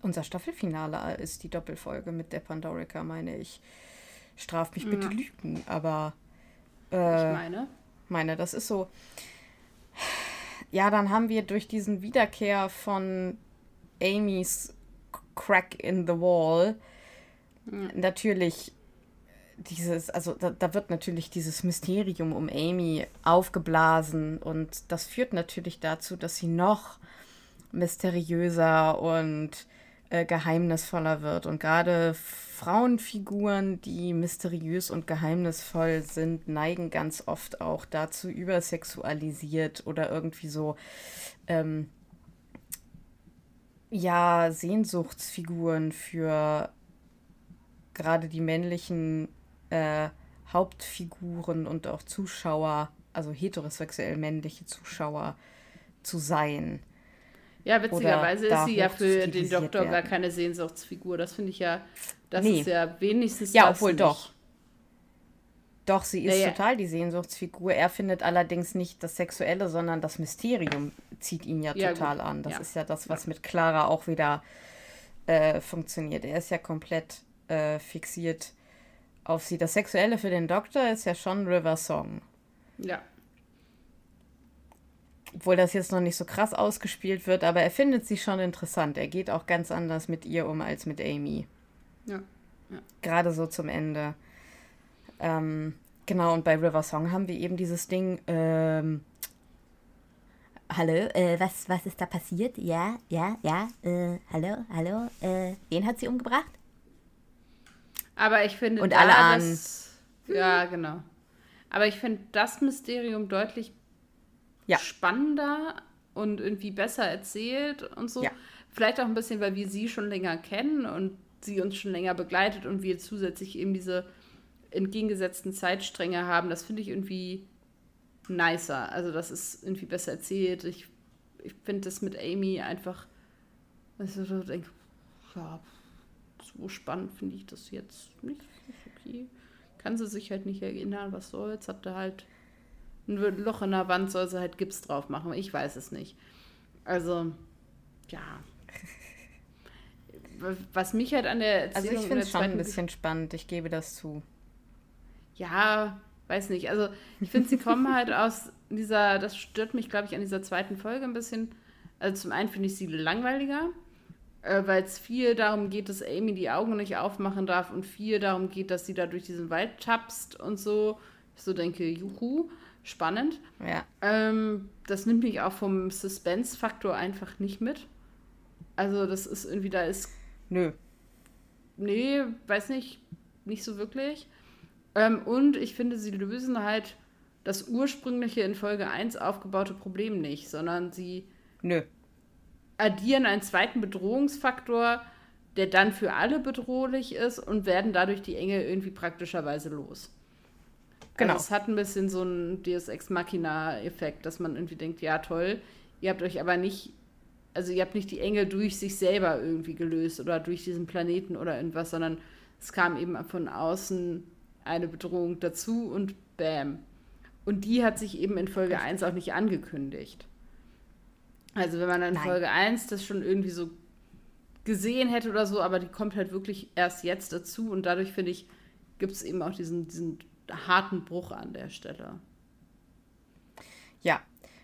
unser Staffelfinale ist, die Doppelfolge mit der Pandorica, meine ich. Straf mich bitte ja. Lügen, aber äh, ich meine. Meine, das ist so ja, dann haben wir durch diesen Wiederkehr von Amys Crack in the Wall. Natürlich dieses, also da, da, wird natürlich dieses Mysterium um Amy aufgeblasen und das führt natürlich dazu, dass sie noch mysteriöser und äh, geheimnisvoller wird. Und gerade Frauenfiguren, die mysteriös und geheimnisvoll sind, neigen ganz oft auch dazu, übersexualisiert oder irgendwie so, ähm, ja, Sehnsuchtsfiguren für gerade die männlichen äh, Hauptfiguren und auch Zuschauer, also heterosexuell männliche Zuschauer zu sein. Ja, witzigerweise ist sie ja für den Doktor werden. gar keine Sehnsuchtsfigur. Das finde ich ja, das nee. ist ja wenigstens. Ja, obwohl doch. Doch, sie ist ja, ja. total die Sehnsuchtsfigur. Er findet allerdings nicht das Sexuelle, sondern das Mysterium zieht ihn ja, ja total gut. an. Das ist ja das, was mit Clara auch wieder äh, funktioniert. Er ist ja komplett äh, fixiert auf sie. Das Sexuelle für den Doktor ist ja schon River Song. Ja obwohl das jetzt noch nicht so krass ausgespielt wird, aber er findet sie schon interessant. Er geht auch ganz anders mit ihr um als mit Amy. Ja. ja. Gerade so zum Ende. Ähm, genau, und bei River Song haben wir eben dieses Ding. Ähm, hallo, äh, was, was ist da passiert? Ja, ja, ja, äh, hallo, hallo, äh, wen hat sie umgebracht? Aber ich finde. Und alle ahnen. Ja, genau. Aber ich finde das Mysterium deutlich ja. spannender und irgendwie besser erzählt und so. Ja. Vielleicht auch ein bisschen, weil wir sie schon länger kennen und sie uns schon länger begleitet und wir zusätzlich eben diese entgegengesetzten Zeitstränge haben. Das finde ich irgendwie nicer. Also das ist irgendwie besser erzählt. Ich, ich finde das mit Amy einfach, also ich denke, ja, so spannend finde ich das jetzt nicht. Okay. Kann sie sich halt nicht erinnern, was soll's. Hat da halt ein Loch in der Wand soll sie halt Gips drauf machen. Ich weiß es nicht. Also, ja. Was mich halt an der Erzählung... Also ich finde es schon ein bisschen spannend, ich gebe das zu. Ja, weiß nicht. Also ich finde, sie kommen halt aus dieser, das stört mich, glaube ich, an dieser zweiten Folge ein bisschen, Also zum einen finde ich sie langweiliger, äh, weil es viel darum geht, dass Amy die Augen nicht aufmachen darf und viel darum geht, dass sie da durch diesen Wald tapst und so. Ich so denke, juhu, spannend. Ja. Ähm, das nimmt mich auch vom Suspense-Faktor einfach nicht mit. Also das ist irgendwie, da ist... Nö. Nee, weiß nicht, nicht so wirklich. Ähm, und ich finde, sie lösen halt das ursprüngliche in Folge 1 aufgebaute Problem nicht, sondern sie Nö. Addieren einen zweiten Bedrohungsfaktor, der dann für alle bedrohlich ist und werden dadurch die Engel irgendwie praktischerweise los. Genau. Also es hat ein bisschen so einen Deus Ex Machina-Effekt, dass man irgendwie denkt, ja toll, ihr habt euch aber nicht, also ihr habt nicht die Engel durch sich selber irgendwie gelöst oder durch diesen Planeten oder irgendwas, sondern es kam eben von außen eine Bedrohung dazu und bam. Und die hat sich eben in Folge 1 auch nicht angekündigt. Also wenn man in Nein. Folge 1 das schon irgendwie so gesehen hätte oder so, aber die kommt halt wirklich erst jetzt dazu und dadurch finde ich, gibt es eben auch diesen, diesen harten Bruch an der Stelle. Ja,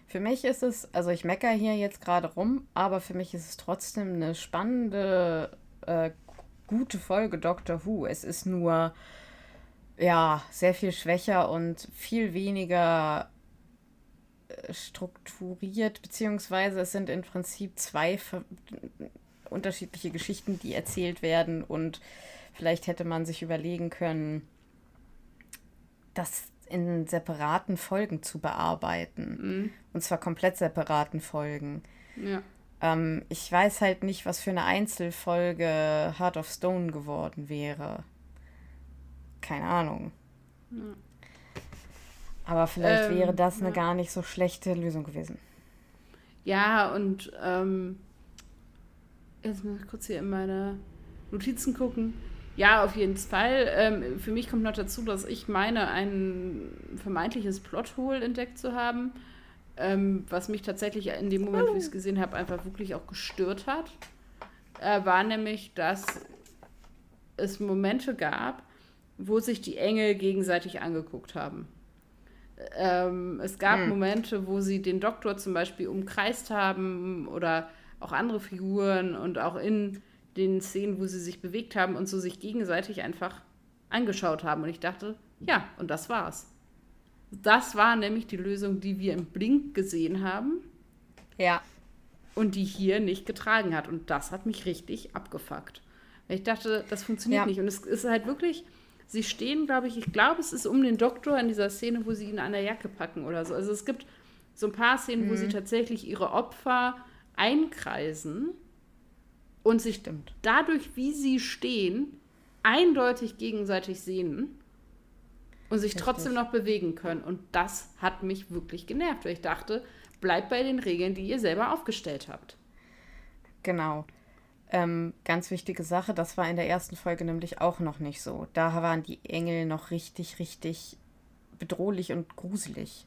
für mich ist es, also ich mecker hier jetzt gerade rum, aber für mich ist es trotzdem eine spannende, äh, gute Folge Doctor Who. Es ist nur, ja, sehr viel schwächer und viel weniger strukturiert, beziehungsweise es sind im Prinzip zwei unterschiedliche Geschichten, die erzählt werden und vielleicht hätte man sich überlegen können, das in separaten Folgen zu bearbeiten. Und zwar komplett separaten Folgen. Ja. Ähm, ich weiß halt nicht, was für eine Einzelfolge Heart of Stone geworden wäre. Keine Ahnung. Aber vielleicht Ähm, wäre das eine ja. gar nicht so schlechte Lösung gewesen. Ja, und ähm, jetzt muss ich kurz hier in meine Notizen gucken. Ja, auf jeden Fall. Ähm, für mich kommt noch dazu, dass ich meine, ein vermeintliches Plothole entdeckt zu haben, ähm, was mich tatsächlich in dem Moment, wo ich es gesehen habe, einfach wirklich auch gestört hat. Äh, war nämlich, dass es Momente gab, wo sich die Engel gegenseitig angeguckt haben. Ähm, es gab Hm. Momente, wo sie den Doktor zum Beispiel umkreist haben oder auch andere Figuren und auch in den Szenen, wo sie sich bewegt haben und so sich gegenseitig einfach angeschaut haben. Und ich dachte, ja, und das war's. Das war nämlich die Lösung, die wir im Blink gesehen haben Ja. und die hier nicht getragen hat. Und das hat mich richtig abgefuckt. Weil ich dachte, das funktioniert Ja. nicht. Und es ist halt wirklich, sie stehen, glaube ich, ich glaube, es ist um den Doktor in dieser Szene, wo sie ihn an der Jacke packen oder so. Also es gibt so ein paar Szenen, wo sie tatsächlich ihre Opfer einkreisen und sich Stimmt. dadurch, wie sie stehen, eindeutig gegenseitig sehen und sich Richtig. trotzdem noch bewegen können. Und das hat mich wirklich genervt, weil ich dachte, bleibt bei den Regeln, die ihr selber aufgestellt habt. Genau. Ähm, ganz wichtige Sache, das war in der ersten Folge nämlich auch noch nicht so. Da waren die Engel noch richtig, richtig bedrohlich und gruselig.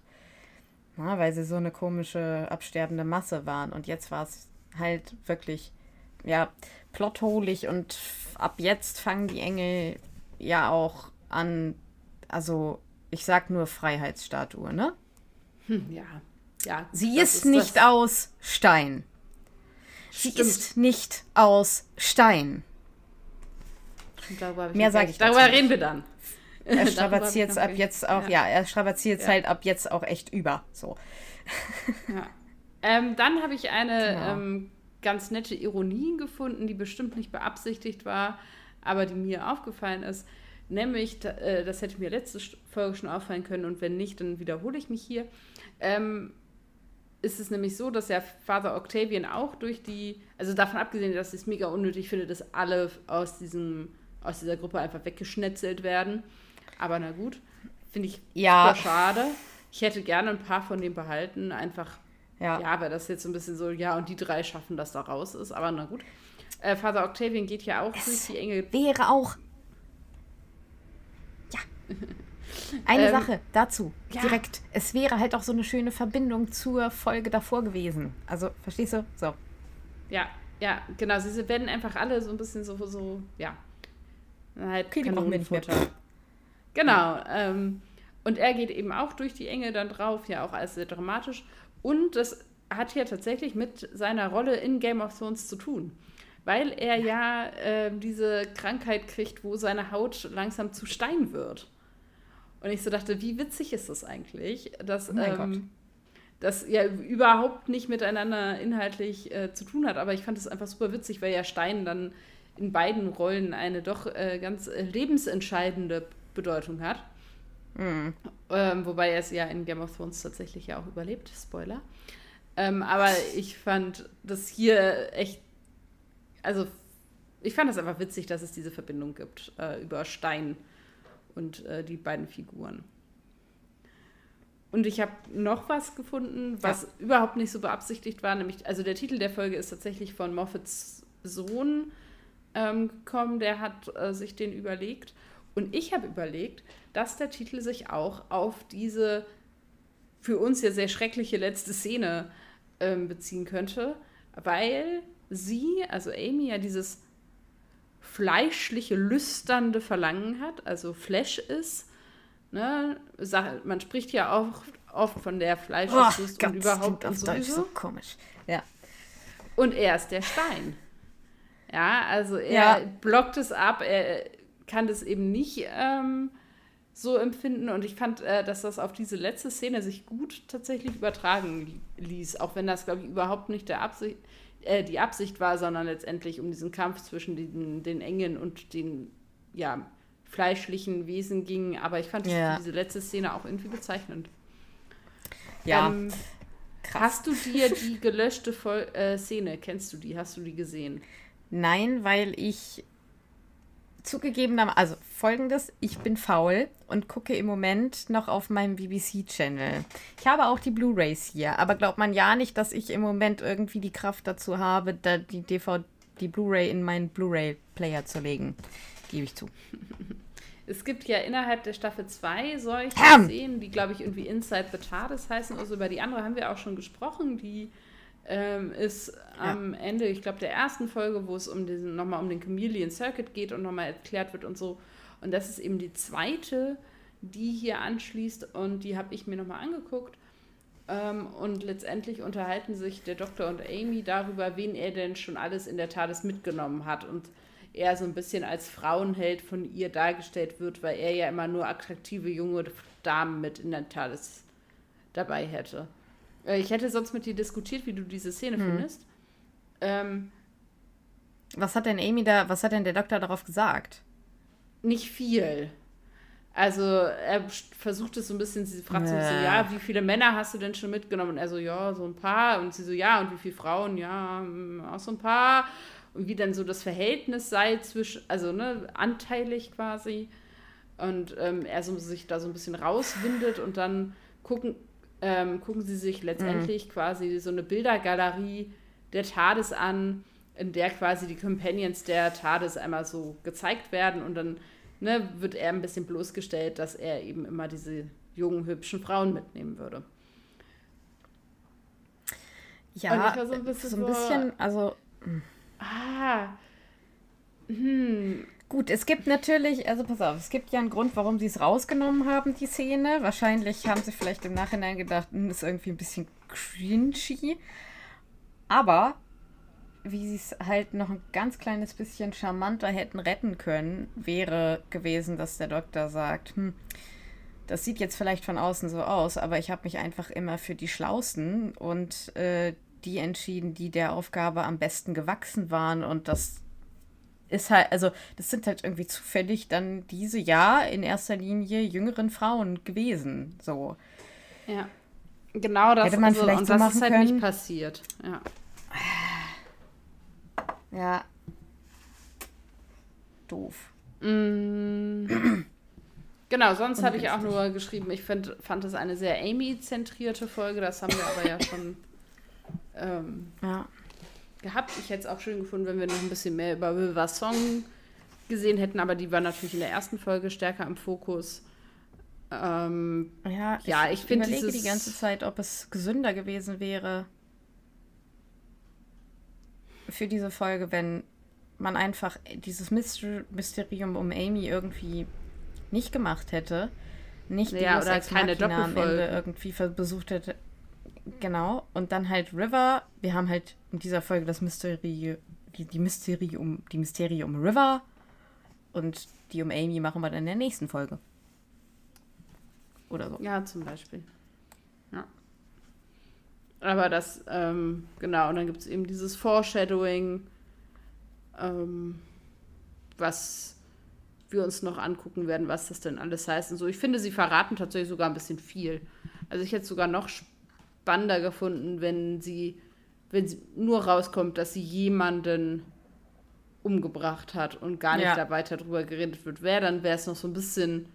Na, weil sie so eine komische, absterbende Masse waren. Und jetzt war es halt wirklich, ja, plotholig und ab jetzt fangen die Engel ja auch an, also ich sag nur Freiheitsstatue, ne? Hm, ja, ja. Sie das ist, nicht das. aus Stein. Sie Stimmt. ist nicht aus Stein. Mehr noch sag gar ich nicht- Darüber dazu reden wir dann. Er strapaziert ab jetzt auch, ja, er strapaziert es Ja. halt ab jetzt auch echt über. So. Ja. Ähm, dann habe ich eine Genau. ähm, ganz nette Ironie gefunden, die bestimmt nicht beabsichtigt war, aber die mir aufgefallen ist. Nämlich, äh, das hätte mir letzte Folge schon auffallen können und wenn nicht, dann wiederhole ich mich hier. Ähm, ist es nämlich so, dass ja Father Octavian auch durch die, also davon abgesehen, dass ich es mega unnötig finde, dass alle aus, diesem, aus dieser Gruppe einfach weggeschnetzelt werden. Aber na gut, finde ich Ja. super schade. Ich hätte gerne ein paar von denen behalten, einfach Ja. ja, weil das jetzt so ein bisschen so, ja, und die drei schaffen, dass da raus ist, aber na gut. Äh, Father Octavian geht ja auch durch die Engel. Wäre auch. Ja. Eine Ähm, Sache dazu, ja. direkt. Es wäre halt auch so eine schöne Verbindung zur Folge davor gewesen. Also, verstehst du? So. Ja, ja, genau. Sie werden einfach alle so ein bisschen so, so ja. Halt Okay, die brauchen wir nicht mehr. Genau. Ähm, und er geht eben auch durch die Engel dann drauf, ja auch alles sehr dramatisch. Und das hat ja tatsächlich mit seiner Rolle in Game of Thrones zu tun. Weil er ja äh, diese Krankheit kriegt, wo seine Haut langsam zu Stein wird. Und ich so dachte, wie witzig ist das eigentlich, dass Oh ähm, das ja überhaupt nicht miteinander inhaltlich äh, zu tun hat. Aber ich fand es einfach super witzig, weil ja Stein dann in beiden Rollen eine doch äh, ganz äh, lebensentscheidende Bedeutung hat. Hm. Ähm, wobei er es ja in Game of Thrones tatsächlich ja auch überlebt. Spoiler. Ähm, aber ich fand das hier echt. Also, ich fand es einfach witzig, dass es diese Verbindung gibt äh, über Stein und äh, die beiden Figuren. Und ich habe noch was gefunden, was überhaupt nicht so beabsichtigt war, nämlich, also der Titel der Folge ist tatsächlich von Moffats Sohn ähm, gekommen, der hat äh, sich den überlegt. Und ich habe überlegt, dass der Titel sich auch auf diese für uns ja sehr schreckliche letzte Szene ähm, beziehen könnte, weil sie, also Amy, ja dieses fleischliche, lüsternde Verlangen hat, also Flash ist. Ne? Man spricht ja auch oft von der Oh, Fleischeslust Gott, und überhaupt und sowieso. so komisch. Ja. Und er ist der Stein. Ja, also er Ja. blockt es ab, er kann das eben nicht ähm, so empfinden. Und ich fand, äh, dass das auf diese letzte Szene sich gut tatsächlich übertragen li- ließ, auch wenn das, glaube ich, überhaupt nicht der Absicht, äh, die Absicht war, sondern letztendlich um diesen Kampf zwischen den, den Engen und den ja, fleischlichen Wesen ging. Aber ich fand Ja. diese letzte Szene auch irgendwie bezeichnend. Ja, Ähm, krass. Hast du dir die gelöschte Vol äh, Szene, kennst du die? Hast du die gesehen? Nein, weil ich zugegebenermaßen, also folgendes, ich bin faul und gucke im Moment noch auf meinem BBC-Channel. Ich habe auch die Blu-Rays hier, aber glaubt man ja nicht, dass ich im Moment irgendwie die Kraft dazu habe, da die DVD, die Blu-Ray in meinen Blu-ray-Player zu legen. Gebe ich zu. Es gibt ja innerhalb der Staffel 2 solche! Szenen, die, glaube ich, irgendwie Inside the TARDIS heißen. Also über die andere haben wir auch schon gesprochen. Die ähm, ist am Ende, ich glaube, der ersten Folge, wo es um diesen, nochmal um den Chameleon Circuit geht und nochmal erklärt wird und so. Und das ist eben die zweite, die hier anschließt und die habe ich mir nochmal angeguckt. Ähm, und letztendlich unterhalten sich der Doktor und Amy darüber, wen er denn schon alles in der TARDIS mitgenommen hat. Und er so ein bisschen als Frauenheld von ihr dargestellt wird, weil er ja immer nur attraktive junge Damen mit in der TARDIS dabei hätte. Äh, Ich hätte sonst mit dir diskutiert, wie du diese Szene findest. Ähm, Was hat denn Amy da, was hat denn der Doktor darauf gesagt? nicht viel. Also er versucht es so ein bisschen, sie fragt so, ein bisschen, ja, wie viele Männer hast du denn schon mitgenommen? Und er so, ja, so ein paar. Und sie so, ja, und wie viele Frauen? Ja, mm, auch so ein paar. Und wie dann so das Verhältnis sei zwischen, also ne, anteilig quasi. Und ähm, er so sich da so ein bisschen rauswindet und dann gucken, ähm, gucken sie sich letztendlich quasi so eine Bildergalerie der TARDIS an, in der quasi die Companions der TARDIS einmal so gezeigt werden und dann ne, wird er ein bisschen bloßgestellt, dass er eben immer diese jungen, hübschen Frauen mitnehmen würde. Ja, so ein bisschen so ein so- bisschen, also Ah, hm, Gut, es gibt natürlich, also pass auf, es gibt ja einen Grund, warum sie es rausgenommen haben, die Szene. Wahrscheinlich haben sie vielleicht im Nachhinein gedacht, hm, ist irgendwie ein bisschen cringy. Aber wie sie es halt noch ein ganz kleines bisschen charmanter hätten retten können, wäre gewesen, dass der Doktor sagt, hm, das sieht jetzt vielleicht von außen so aus, aber ich habe mich einfach immer für die Schlausten und äh, die entschieden, die der Aufgabe am besten gewachsen waren und das ist halt, also das sind halt irgendwie zufällig dann diese ja in erster Linie jüngeren Frauen gewesen. So. ja. Genau das, Hätte man also, vielleicht und so das machen ist halt können. nicht passiert. Ja. Ja. Doof. Mm. Genau, sonst hatte ich auch nur geschrieben, ich find, fand es eine sehr Amy-zentrierte Folge, das haben wir aber ja schon ähm, Ja. Gehabt. Ich hätte es auch schön gefunden, wenn wir noch ein bisschen mehr über River Song gesehen hätten, aber die war natürlich in der ersten Folge stärker im Fokus. Ähm, Ja, Ja, ich find überlege dieses- die ganze Zeit, ob es gesünder gewesen wäre für diese Folge, wenn man einfach dieses Myster Mysterium um Amy irgendwie nicht gemacht hätte. Nicht Ja, Deus oder keine am Ende irgendwie versucht hätte. Genau. Und dann halt River. Wir haben halt in dieser Folge das Mystery, die, die Mysterie um, die Mysterie um River. Und die um Amy machen wir dann in der nächsten Folge. Oder so. Ja, zum Beispiel. Ja. Aber das, ähm, genau, und dann gibt es eben dieses Foreshadowing, ähm, was wir uns noch angucken werden, was das denn alles heißt und so. Ich finde, sie verraten tatsächlich sogar ein bisschen viel. Also ich hätte es sogar noch spannender gefunden, wenn sie, wenn sie nur rauskommt, dass sie jemanden umgebracht hat und gar nicht ja. da weiter drüber geredet wird, wer, dann wäre es noch so ein bisschen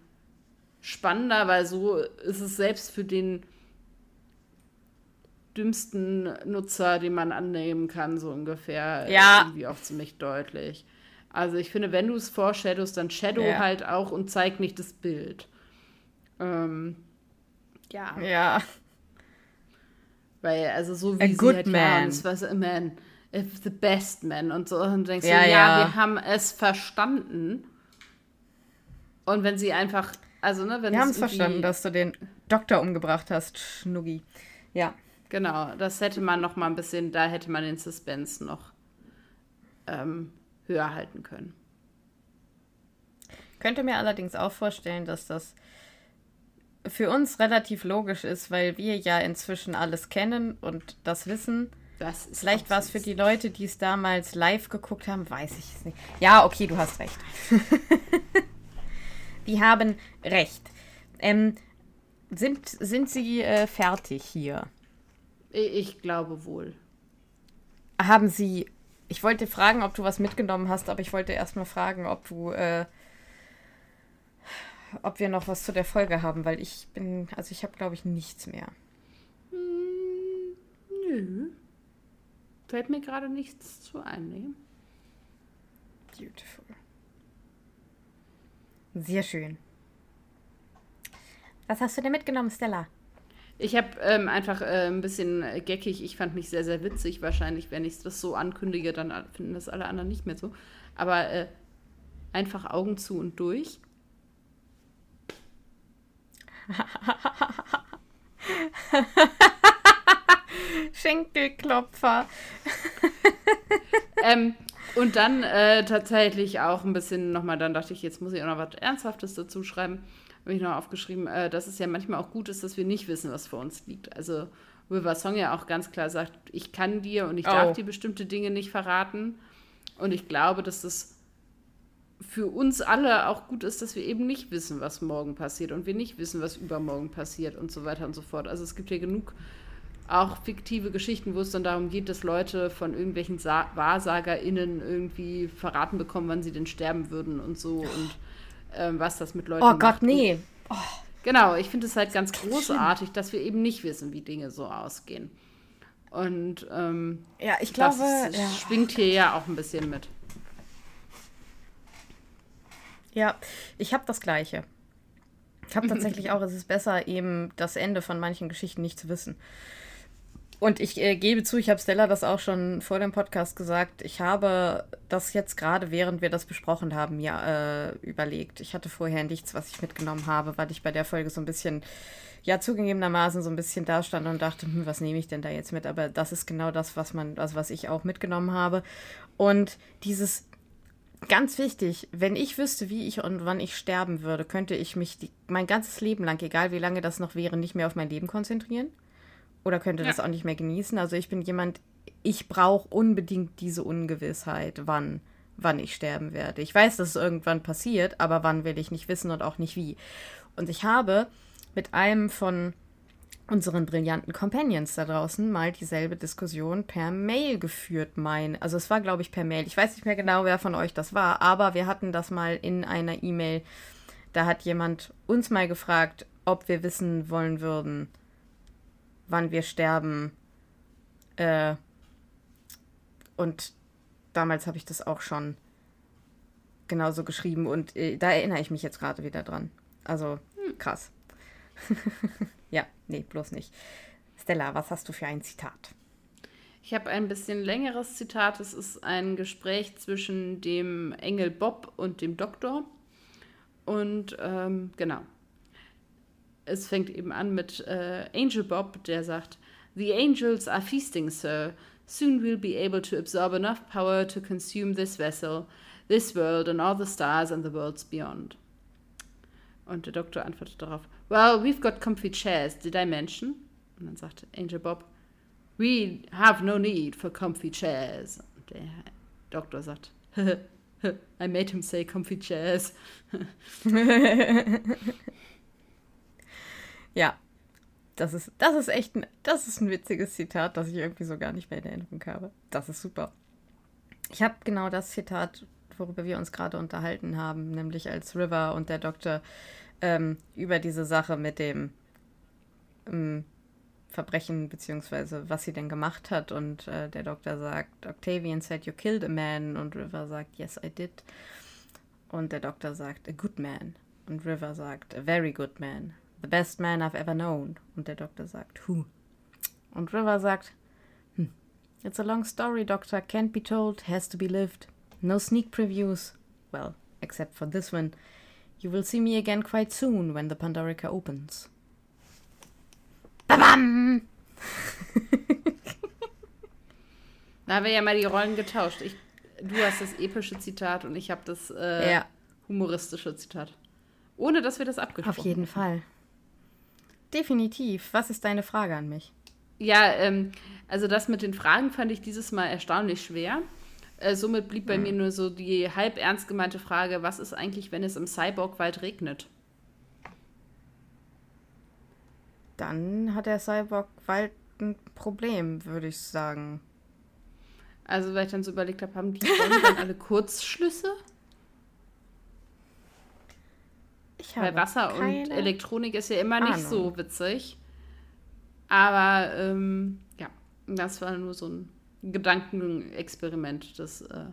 spannender, weil so ist es selbst für den dümmsten Nutzer, den man annehmen kann, so ungefähr, ja. irgendwie auch ziemlich deutlich. Also ich finde, wenn du es foreshadowst, dann shadow ja. halt auch und zeig nicht das Bild. Ähm, ja. Ja. Weil, also so wie A sie good halt, man. das war so, man, the best man und so. Und du denkst Ja, du, ja, ja. wir haben es verstanden. Und wenn sie einfach, also ne, wenn Wir haben es verstanden, dass du den Doktor umgebracht hast, Schnuggi. Ja. Genau, das hätte man noch mal ein bisschen, da hätte man den Suspense noch ähm, höher halten können. Könnte mir allerdings auch vorstellen, dass das für uns relativ logisch ist, weil wir ja inzwischen alles kennen und das wissen. Das ist Vielleicht war es für die Leute, die es damals live geguckt haben, weiß ich es nicht. Ja, okay, du hast recht. die haben recht. Ähm, sind, sind sie äh, fertig hier? Ich, ich glaube wohl. Haben sie. Ich wollte fragen, ob du was mitgenommen hast, aber ich wollte erst mal fragen, ob du. Äh, ob wir noch was zu der Folge haben, weil ich bin. Also, ich habe, glaube ich, nichts mehr. Hm, nö. Fällt mir gerade nichts zu ein. Nee. Beautiful. Sehr schön. Was hast du denn mitgenommen, Stella? Ich habe ähm, einfach äh, ein bisschen geckig. Ich fand mich sehr, sehr witzig. Wahrscheinlich, wenn ich das so ankündige, dann finden das alle anderen nicht mehr so. Aber äh, einfach Augen zu und durch. Schenkelklopfer. ähm, und dann äh, tatsächlich auch ein bisschen nochmal, dann dachte ich, jetzt muss ich auch noch was Ernsthaftes dazu schreiben. Habe ich noch aufgeschrieben, äh, dass es ja manchmal auch gut ist, dass wir nicht wissen, was vor uns liegt. Also River Song ja auch ganz klar sagt, ich kann dir und ich darf Oh. dir bestimmte Dinge nicht verraten. Und ich glaube, dass das für uns alle auch gut ist, dass wir eben nicht wissen, was morgen passiert und wir nicht wissen, was übermorgen passiert und so weiter und so fort. Also es gibt ja genug auch fiktive Geschichten, wo es dann darum geht, dass Leute von irgendwelchen Sa WahrsagerInnen irgendwie verraten bekommen, wann sie denn sterben würden und so und ähm, was das mit Leuten Oh macht. Gott, nee. Genau, ich finde es halt ganz großartig, dass wir eben nicht wissen, wie Dinge so ausgehen. Und ähm, Ja, ich das glaube. Ja. schwingt hier ja auch ein bisschen mit. Ja, ich habe das Gleiche. Ich habe tatsächlich auch, es ist besser, eben das Ende von manchen Geschichten nicht zu wissen. Und ich äh, gebe zu, ich habe Stella das auch schon vor dem Podcast gesagt. Ich habe das jetzt gerade, während wir das besprochen haben, ja äh, überlegt. Ich hatte vorher nichts, was ich mitgenommen habe, weil ich bei der Folge so ein bisschen, ja, zugegebenermaßen so ein bisschen da stand und dachte, hm, was nehme ich denn da jetzt mit? Aber das ist genau das, was man, also was ich auch mitgenommen habe. Und dieses Ganz wichtig, wenn ich wüsste, wie ich und wann ich sterben würde, könnte ich mich die, mein ganzes Leben lang, egal wie lange das noch wäre, nicht mehr auf mein Leben konzentrieren. Oder könnte Ja. das auch nicht mehr genießen. Also ich bin jemand, ich brauche unbedingt diese Ungewissheit, wann, wann ich sterben werde. Ich weiß, dass es irgendwann passiert, aber wann will ich nicht wissen und auch nicht wie. Und ich habe mit einem von unseren brillanten Companions da draußen mal dieselbe Diskussion per Mail geführt, mein. Also es war, glaube ich, per Mail. Ich weiß nicht mehr genau, wer von euch das war, aber wir hatten das mal in einer E-Mail. Da hat jemand uns mal gefragt, ob wir wissen wollen würden, wann wir sterben. Äh, und damals habe ich das auch schon genauso geschrieben und äh, da erinnere ich mich jetzt gerade wieder dran. Also krass. ja, nee, bloß nicht. Stella, was hast du für ein Zitat? Ich habe ein bisschen längeres Zitat. Es ist ein Gespräch zwischen dem Engel Bob und dem Doktor. Und ähm, genau. Es fängt eben an mit äh, Angel Bob, der sagt, The angels are feasting, sir. Soon we'll be able to absorb enough power to consume this vessel, this world and all the stars and the worlds beyond. Und der Doktor antwortet darauf, Well, we've got comfy chairs, did I mention? Und dann sagt Angel Bob, We have no need for comfy chairs. Und der Doktor sagt, I made him say comfy chairs. ja, das ist, das ist echt ein, das ist ein witziges Zitat, das ich irgendwie so gar nicht mehr in Erinnerung habe. Das ist super. Ich habe genau das Zitat, worüber wir uns gerade unterhalten haben, nämlich als River und der Doktor ähm, über diese Sache mit dem ähm, Verbrechen, beziehungsweise was sie denn gemacht hat. Und äh, der Doktor sagt, Octavian said you killed a man. Und River sagt, yes, I did. Und der Doktor sagt, a good man. Und River sagt, a very good man. The best man I've ever known. Und der Doktor sagt, who? Und River sagt, hm, it's a long story, Doctor. Can't be told, has to be lived. No sneak previews. Well, except for this one. You will see me again quite soon when the Pandorica opens. Babam! da haben wir ja mal die Rollen getauscht. Ich, du hast das epische Zitat und ich habe das äh, ja. humoristische Zitat. Ohne dass wir das abgesprochen haben. Auf jeden haben. Fall. Definitiv. Was ist deine Frage an mich? Ja, ähm, also das mit den Fragen fand ich dieses Mal erstaunlich schwer. Äh, somit blieb bei hm. mir nur so die halb ernst gemeinte Frage, was ist eigentlich, wenn es im Cyborg-Wald regnet? Dann hat der Cyborg-Wald ein Problem, würde ich sagen. Also, weil ich dann so überlegt habe, haben die dann alle Kurzschlüsse? Weil Wasser und Elektronik ist ja immer nicht Ahnung. so witzig. Aber ähm, ja, das war nur so ein Gedankenexperiment, das äh,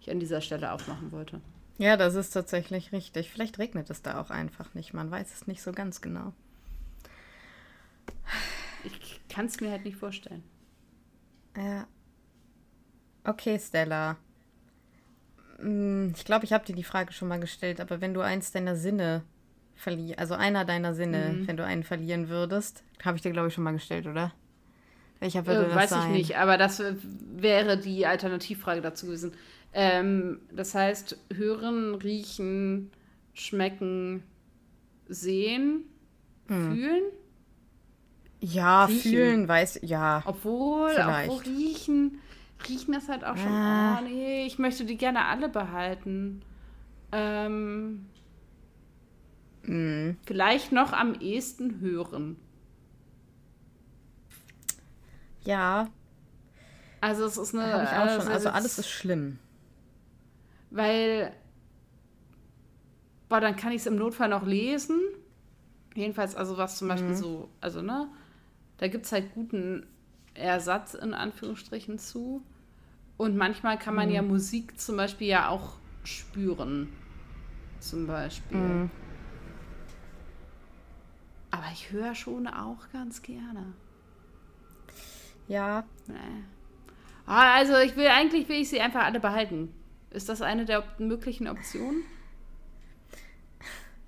ich an dieser Stelle aufmachen wollte. Ja, das ist tatsächlich richtig. Vielleicht regnet es da auch einfach nicht. Man weiß es nicht so ganz genau. Ich kann es mir halt nicht vorstellen. Ja. Okay, Stella. Hm, ich glaube, ich habe dir die Frage schon mal gestellt, aber wenn du eins deiner Sinne verlierst, also einer deiner Sinne, mhm. wenn du einen verlieren würdest, habe ich dir, glaube ich, schon mal gestellt, oder? Welcher würde äh, das weiß sein? Weiß ich nicht, aber das wäre die Alternativfrage dazu gewesen. Ähm, das heißt, hören, riechen, schmecken, sehen, hm. fühlen? Ja, riechen. fühlen, weiß, ja. Obwohl, vielleicht. obwohl riechen, riechen das halt auch schon. Ah. Oh, nee, ich möchte die gerne alle behalten. Ähm, hm. Vielleicht noch am ehesten hören. Ja. Also es ist eine. Also, also alles ist schlimm. Weil. Boah, dann kann ich es im Notfall noch lesen. Jedenfalls, also was zum Beispiel mhm. so, also ne, da gibt es halt guten Ersatz in Anführungsstrichen zu. Und manchmal kann man mhm. ja Musik zum Beispiel ja auch spüren. Zum Beispiel. Mhm. Aber ich höre schon auch ganz gerne. Ja. Ah, also ich will eigentlich will ich sie einfach alle behalten. Ist das eine der möglichen Optionen?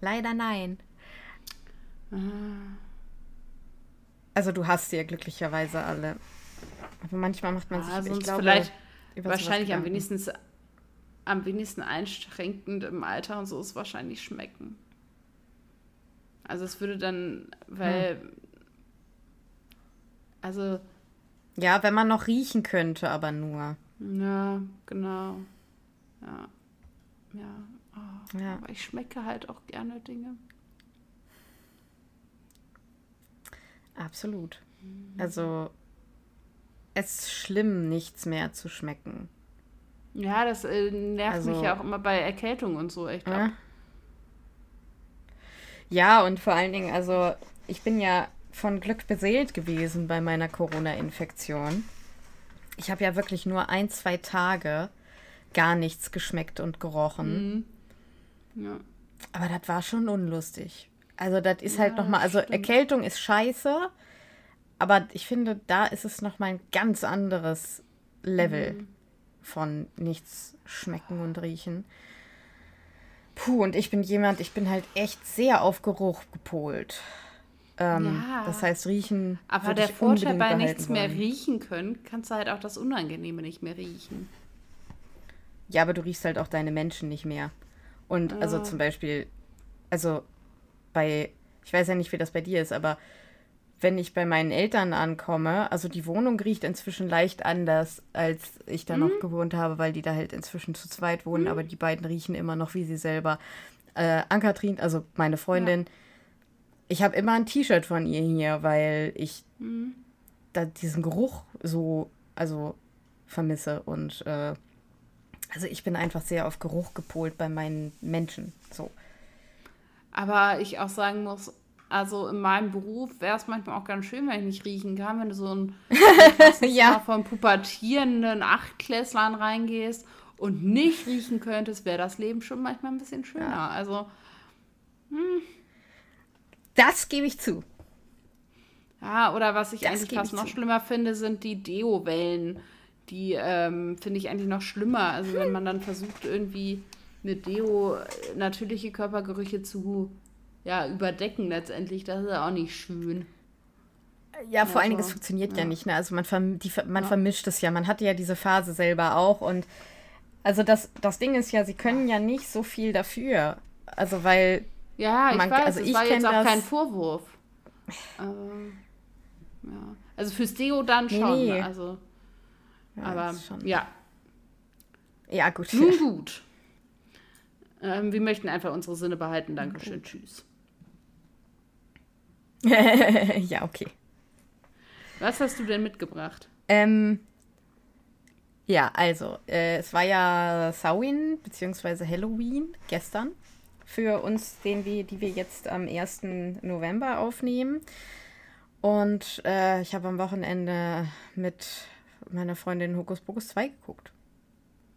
Leider nein. Ah. Also du hast sie ja glücklicherweise alle. Aber manchmal macht man ah, sich ich glaube, vielleicht wahrscheinlich am wenigsten am wenigsten einschränkend im Alter und so ist wahrscheinlich schmecken. Also es würde dann, weil hm. also ja, wenn man noch riechen könnte, aber nur. Ja, genau. Ja. Ja. Oh, ja. Aber ich schmecke halt auch gerne Dinge. Absolut. Mhm. Also, es ist schlimm, nichts mehr zu schmecken. Ja, das äh, nervt also, mich ja auch immer bei Erkältung und so echt ab. Ja, und vor allen Dingen, also, ich bin ja von Glück beseelt gewesen bei meiner Corona-Infektion. Ich habe ja wirklich nur ein, zwei Tage gar nichts geschmeckt und gerochen. Mhm. Ja. Aber das war schon unlustig. Also das ist halt ja, halt nochmal, also stimmt. Erkältung ist scheiße, aber ich finde, da ist es nochmal ein ganz anderes Level mhm. von nichts schmecken und riechen. Puh, und ich bin jemand, ich bin halt echt sehr auf Geruch gepolt. Ähm, ja. Das heißt, riechen. Aber der Vorteil bei nichts wollen. mehr riechen können, kannst du halt auch das Unangenehme nicht mehr riechen. Ja, aber du riechst halt auch deine Menschen nicht mehr. Und oh. also zum Beispiel, also bei, ich weiß ja nicht, wie das bei dir ist, aber wenn ich bei meinen Eltern ankomme, also die Wohnung riecht inzwischen leicht anders, als ich da mhm. noch gewohnt habe, weil die da halt inzwischen zu zweit wohnen, mhm. aber die beiden riechen immer noch wie sie selber. Äh, Ankatrin, also meine Freundin, ja. Ich habe immer ein T-Shirt von ihr hier, weil ich mhm. da diesen Geruch so, also vermisse und äh, also ich bin einfach sehr auf Geruch gepolt bei meinen Menschen, so. Aber ich auch sagen muss, also in meinem Beruf wäre es manchmal auch ganz schön, wenn ich nicht riechen kann, wenn du so ein ja. von pubertierenden Achtklässlern reingehst und nicht riechen könntest, wäre das Leben schon manchmal ein bisschen schöner. Ja. Also hm. Das gebe ich zu. Ja, oder was ich das eigentlich fast ich noch zu. schlimmer finde, sind die Deo-Wellen. Die ähm, finde ich eigentlich noch schlimmer. Also wenn man dann versucht, irgendwie mit Deo natürliche Körpergerüche zu ja, überdecken letztendlich, das ist auch nicht schön. Ja, vor also, allen Dingen, es funktioniert ja, ja nicht. Ne? Also man, verm die, man ja. vermischt es ja. Man hatte ja diese Phase selber auch. Und also das, das Ding ist ja, sie können ja nicht so viel dafür. Also weil. Ja, ich man, weiß, also es ich war jetzt auch das, kein Vorwurf. Ähm, ja. Also fürs Deo dann schon. Nee. Also, ja, aber ja. Ja, gut. Nun gut. Ähm, wir möchten einfach unsere Sinne behalten. Dankeschön. Tschüss. ja, okay. Was hast du denn mitgebracht? Ähm, ja, also, äh, es war ja Samhain bzw. Halloween gestern für uns, den wir, die wir jetzt am 1. November aufnehmen. Und äh, ich habe am Wochenende mit meiner Freundin Hokus Pokus 2 geguckt.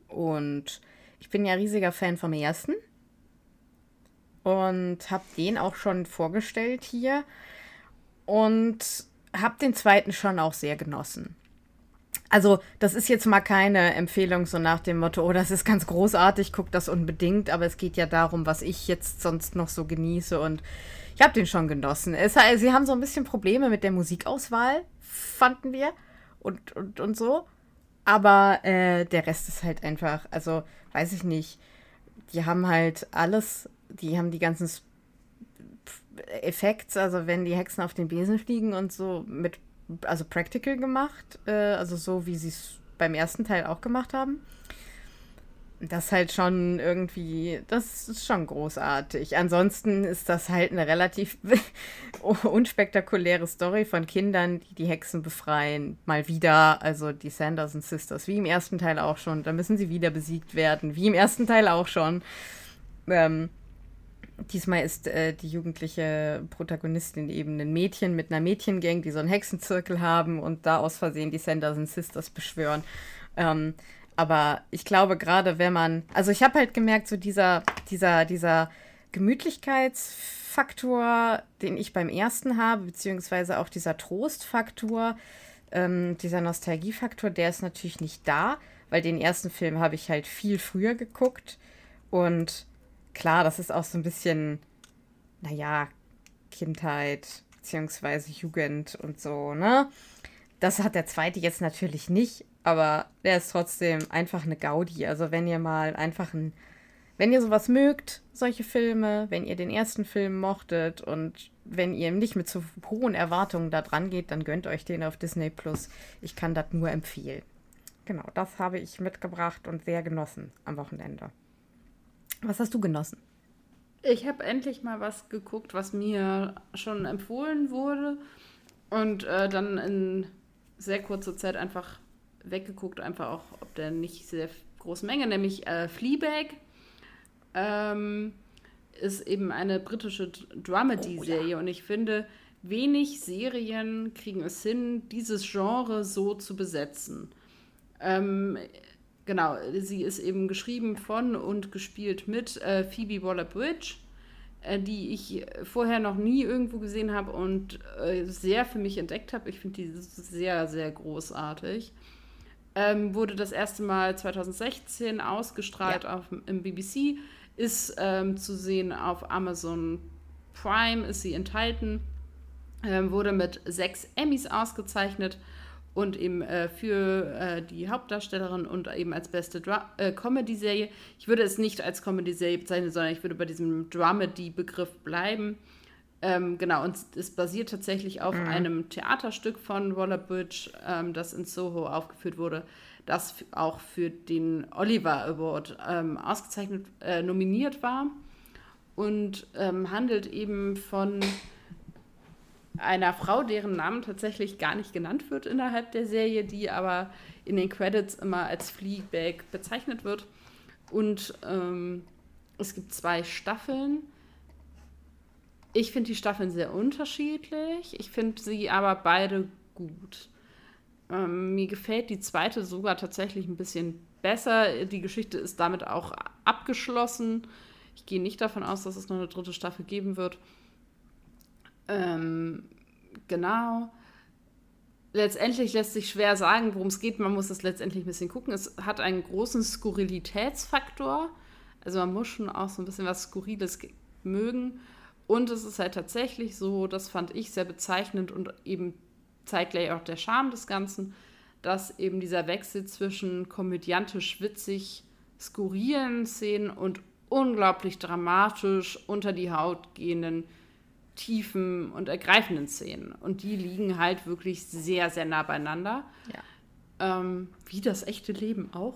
Und ich bin ja riesiger Fan vom ersten und habe den auch schon vorgestellt hier und habe den zweiten schon auch sehr genossen. Also, das ist jetzt mal keine Empfehlung so nach dem Motto, oh, das ist ganz großartig, guck das unbedingt, aber es geht ja darum, was ich jetzt sonst noch so genieße und ich habe den schon genossen. Es, sie haben so ein bisschen Probleme mit der Musikauswahl, fanden wir und, und, und so. Aber äh, der Rest ist halt einfach, also weiß ich nicht. Die haben halt alles, die haben die ganzen Effekts, also wenn die Hexen auf den Besen fliegen und so mit, also practical gemacht, äh, also so wie sie es beim ersten Teil auch gemacht haben. Das halt schon irgendwie, das ist schon großartig. Ansonsten ist das halt eine relativ unspektakuläre Story von Kindern, die die Hexen befreien. Mal wieder, also die Sanderson Sisters, wie im ersten Teil auch schon. Da müssen sie wieder besiegt werden, wie im ersten Teil auch schon. Ähm, diesmal ist äh, die jugendliche Protagonistin eben ein Mädchen mit einer Mädchengang, die so einen Hexenzirkel haben und da aus Versehen die Sanderson Sisters beschwören. Ähm, aber ich glaube, gerade wenn man, also ich habe halt gemerkt, so dieser, dieser, dieser Gemütlichkeitsfaktor, den ich beim ersten habe, beziehungsweise auch dieser Trostfaktor, ähm, dieser Nostalgiefaktor, der ist natürlich nicht da, weil den ersten Film habe ich halt viel früher geguckt. Und klar, das ist auch so ein bisschen, naja, Kindheit, beziehungsweise Jugend und so, ne? Das hat der zweite jetzt natürlich nicht, aber der ist trotzdem einfach eine Gaudi. Also wenn ihr mal einfach ein, wenn ihr sowas mögt, solche Filme, wenn ihr den ersten Film mochtet und wenn ihr nicht mit so hohen Erwartungen da dran geht, dann gönnt euch den auf Disney Plus. Ich kann das nur empfehlen. Genau, das habe ich mitgebracht und sehr genossen am Wochenende. Was hast du genossen? Ich habe endlich mal was geguckt, was mir schon empfohlen wurde und äh, dann in sehr kurzer Zeit einfach weggeguckt, einfach auch ob der nicht sehr großen Menge, nämlich äh, Fleabag. Ähm, ist eben eine britische Dramedy-Serie oh, ja. und ich finde, wenig Serien kriegen es hin, dieses Genre so zu besetzen. Ähm, genau, sie ist eben geschrieben von und gespielt mit äh, Phoebe Waller-Bridge, äh, die ich vorher noch nie irgendwo gesehen habe und äh, sehr für mich entdeckt habe. Ich finde die sehr, sehr großartig. Ähm, wurde das erste Mal 2016 ausgestrahlt ja. auf, im BBC, ist ähm, zu sehen auf Amazon Prime, ist sie enthalten. Ähm, wurde mit sechs Emmys ausgezeichnet und eben äh, für äh, die Hauptdarstellerin und eben als beste Dra äh, Comedy-Serie. Ich würde es nicht als Comedy-Serie bezeichnen, sondern ich würde bei diesem Dramedy-Begriff bleiben. Ähm, genau, und es basiert tatsächlich auf mhm. einem Theaterstück von Waller-Bridge, ähm, das in Soho aufgeführt wurde, das auch für den Oliver Award ähm, ausgezeichnet, äh, nominiert war und ähm, handelt eben von einer Frau, deren Name tatsächlich gar nicht genannt wird innerhalb der Serie, die aber in den Credits immer als Fleabag bezeichnet wird. Und ähm, es gibt zwei Staffeln. Ich finde die Staffeln sehr unterschiedlich. Ich finde sie aber beide gut. Ähm, mir gefällt die zweite sogar tatsächlich ein bisschen besser. Die Geschichte ist damit auch abgeschlossen. Ich gehe nicht davon aus, dass es noch eine dritte Staffel geben wird. Ähm, genau. Letztendlich lässt sich schwer sagen, worum es geht. Man muss es letztendlich ein bisschen gucken. Es hat einen großen Skurrilitätsfaktor. Also man muss schon auch so ein bisschen was Skurriles mögen. Und es ist halt tatsächlich so, das fand ich sehr bezeichnend und eben zeitgleich auch der Charme des Ganzen, dass eben dieser Wechsel zwischen komödiantisch witzig, skurrilen Szenen und unglaublich dramatisch unter die Haut gehenden tiefen und ergreifenden Szenen. Und die liegen halt wirklich sehr, sehr nah beieinander. Ja. Ähm, wie das echte Leben auch.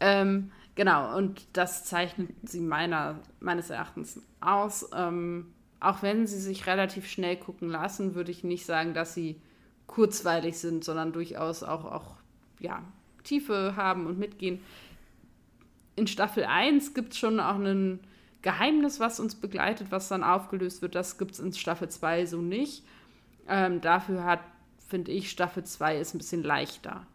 Ähm, genau, und das zeichnet sie meiner, meines Erachtens aus. Ähm, auch wenn sie sich relativ schnell gucken lassen, würde ich nicht sagen, dass sie kurzweilig sind, sondern durchaus auch, auch ja, Tiefe haben und mitgehen. In Staffel 1 gibt es schon auch einen Geheimnis, was uns begleitet, was dann aufgelöst wird, das gibt es in Staffel 2 so nicht. Ähm, dafür hat, finde ich, Staffel 2 ist ein bisschen leichter.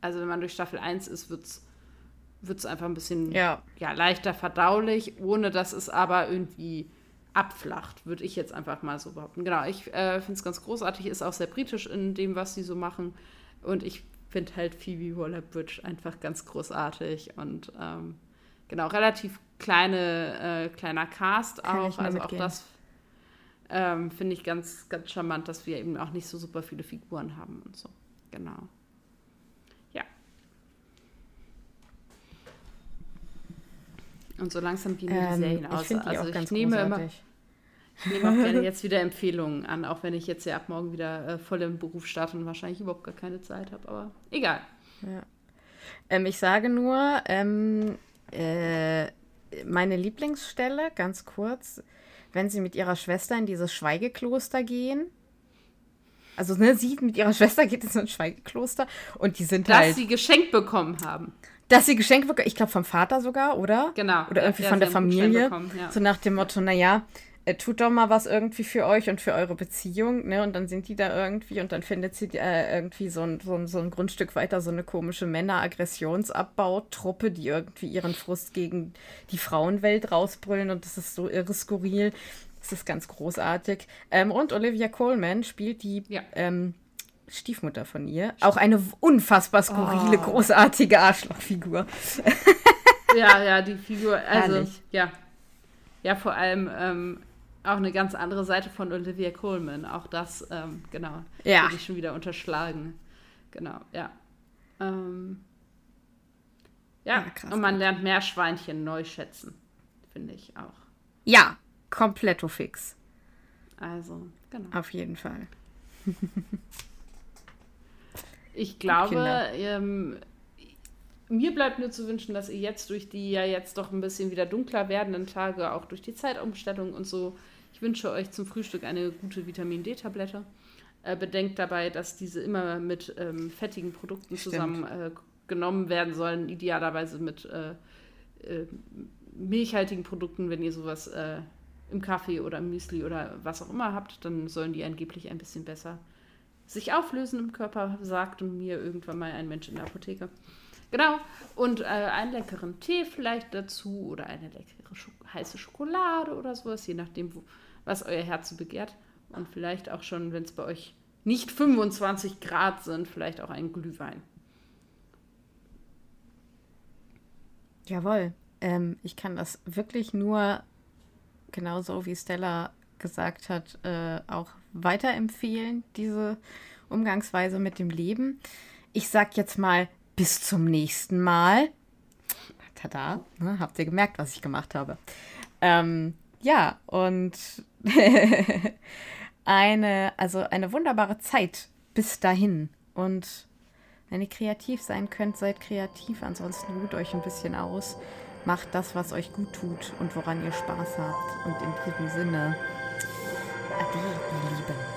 Also wenn man durch Staffel 1 ist, wird es einfach ein bisschen ja. ja. leichter verdaulich, ohne dass es aber irgendwie abflacht, würde ich jetzt einfach mal so behaupten. Genau, ich äh, finde es ganz großartig, ist auch sehr britisch in dem, was sie so machen. Und ich finde halt Phoebe Waller-Bridge einfach ganz großartig und ähm, genau, relativ kleine, äh, kleiner Cast Kann auch. Also mitgehen. auch das ähm, finde ich ganz, ganz charmant, dass wir eben auch nicht so super viele Figuren haben und so. Genau. Ja. Und so langsam gehen ähm, die Serien aus. Ich also ich nehme immer. Ich nehme auch gerne jetzt wieder Empfehlungen an, auch wenn ich jetzt ja ab morgen wieder äh, voll im Beruf starte und wahrscheinlich überhaupt gar keine Zeit habe, aber egal. Ja. Ähm, ich sage nur, ähm, äh, meine Lieblingsstelle, ganz kurz, wenn sie mit ihrer Schwester in dieses Schweigekloster gehen. Also, ne, sie mit ihrer Schwester geht in so ein Schweigekloster und die sind Dass halt. Dass sie geschenkt bekommen haben. Dass sie geschenkt bekommen, ich glaube vom Vater sogar, oder? Genau. Oder irgendwie ja, von der Familie. Ja. So nach dem Motto, naja, äh, tut doch mal was irgendwie für euch und für eure Beziehung, ne? Und dann sind die da irgendwie und dann findet sie äh, irgendwie so ein, so, ein, so ein Grundstück weiter so eine komische Männer-Aggressionsabbau-Truppe, die irgendwie ihren Frust gegen die Frauenwelt rausbrüllen und das ist so irre skurril. Das ist ganz großartig. Ähm, und Olivia Coleman spielt die ja. ähm, Stiefmutter von ihr. Auch eine unfassbar skurrile, oh. großartige Arschlochfigur. ja, ja, die Figur, also, Herrlich. ja. Ja, vor allem, ähm, auch eine ganz andere Seite von Olivia Coleman. Auch das, ähm, genau, ja. würde ich schon wieder unterschlagen. Genau, ja. Ähm, ja, ja krass, und man lernt Meerschweinchen neu schätzen, finde ich auch. Ja, kompletto fix. Also, genau. Auf jeden Fall. ich glaube, ähm, mir bleibt nur zu wünschen, dass ihr jetzt durch die ja jetzt doch ein bisschen wieder dunkler werdenden Tage, auch durch die Zeitumstellung und so, ich wünsche euch zum Frühstück eine gute Vitamin D-Tablette. Äh, bedenkt dabei, dass diese immer mit ähm, fettigen Produkten zusammen äh, genommen werden sollen, idealerweise mit äh, äh, milchhaltigen Produkten, wenn ihr sowas äh, im Kaffee oder im Müsli oder was auch immer habt, dann sollen die angeblich ein bisschen besser sich auflösen im Körper, sagte mir irgendwann mal ein Mensch in der Apotheke. Genau. Und äh, einen leckeren Tee vielleicht dazu oder eine leckere Schok heiße Schokolade oder sowas, je nachdem, wo, was euer Herz begehrt. Und vielleicht auch schon, wenn es bei euch nicht 25 Grad sind, vielleicht auch einen Glühwein. Jawohl. Ähm, ich kann das wirklich nur genauso wie Stella gesagt hat, äh, auch weiterempfehlen, diese Umgangsweise mit dem Leben. Ich sag jetzt mal bis zum nächsten Mal. Tada, ne, habt ihr gemerkt, was ich gemacht habe. Ähm, ja, und eine, also eine wunderbare Zeit bis dahin. Und wenn ihr kreativ sein könnt, seid kreativ. Ansonsten ruht euch ein bisschen aus. Macht das, was euch gut tut und woran ihr Spaß habt. Und in diesem Sinne, ade, ihr Lieben.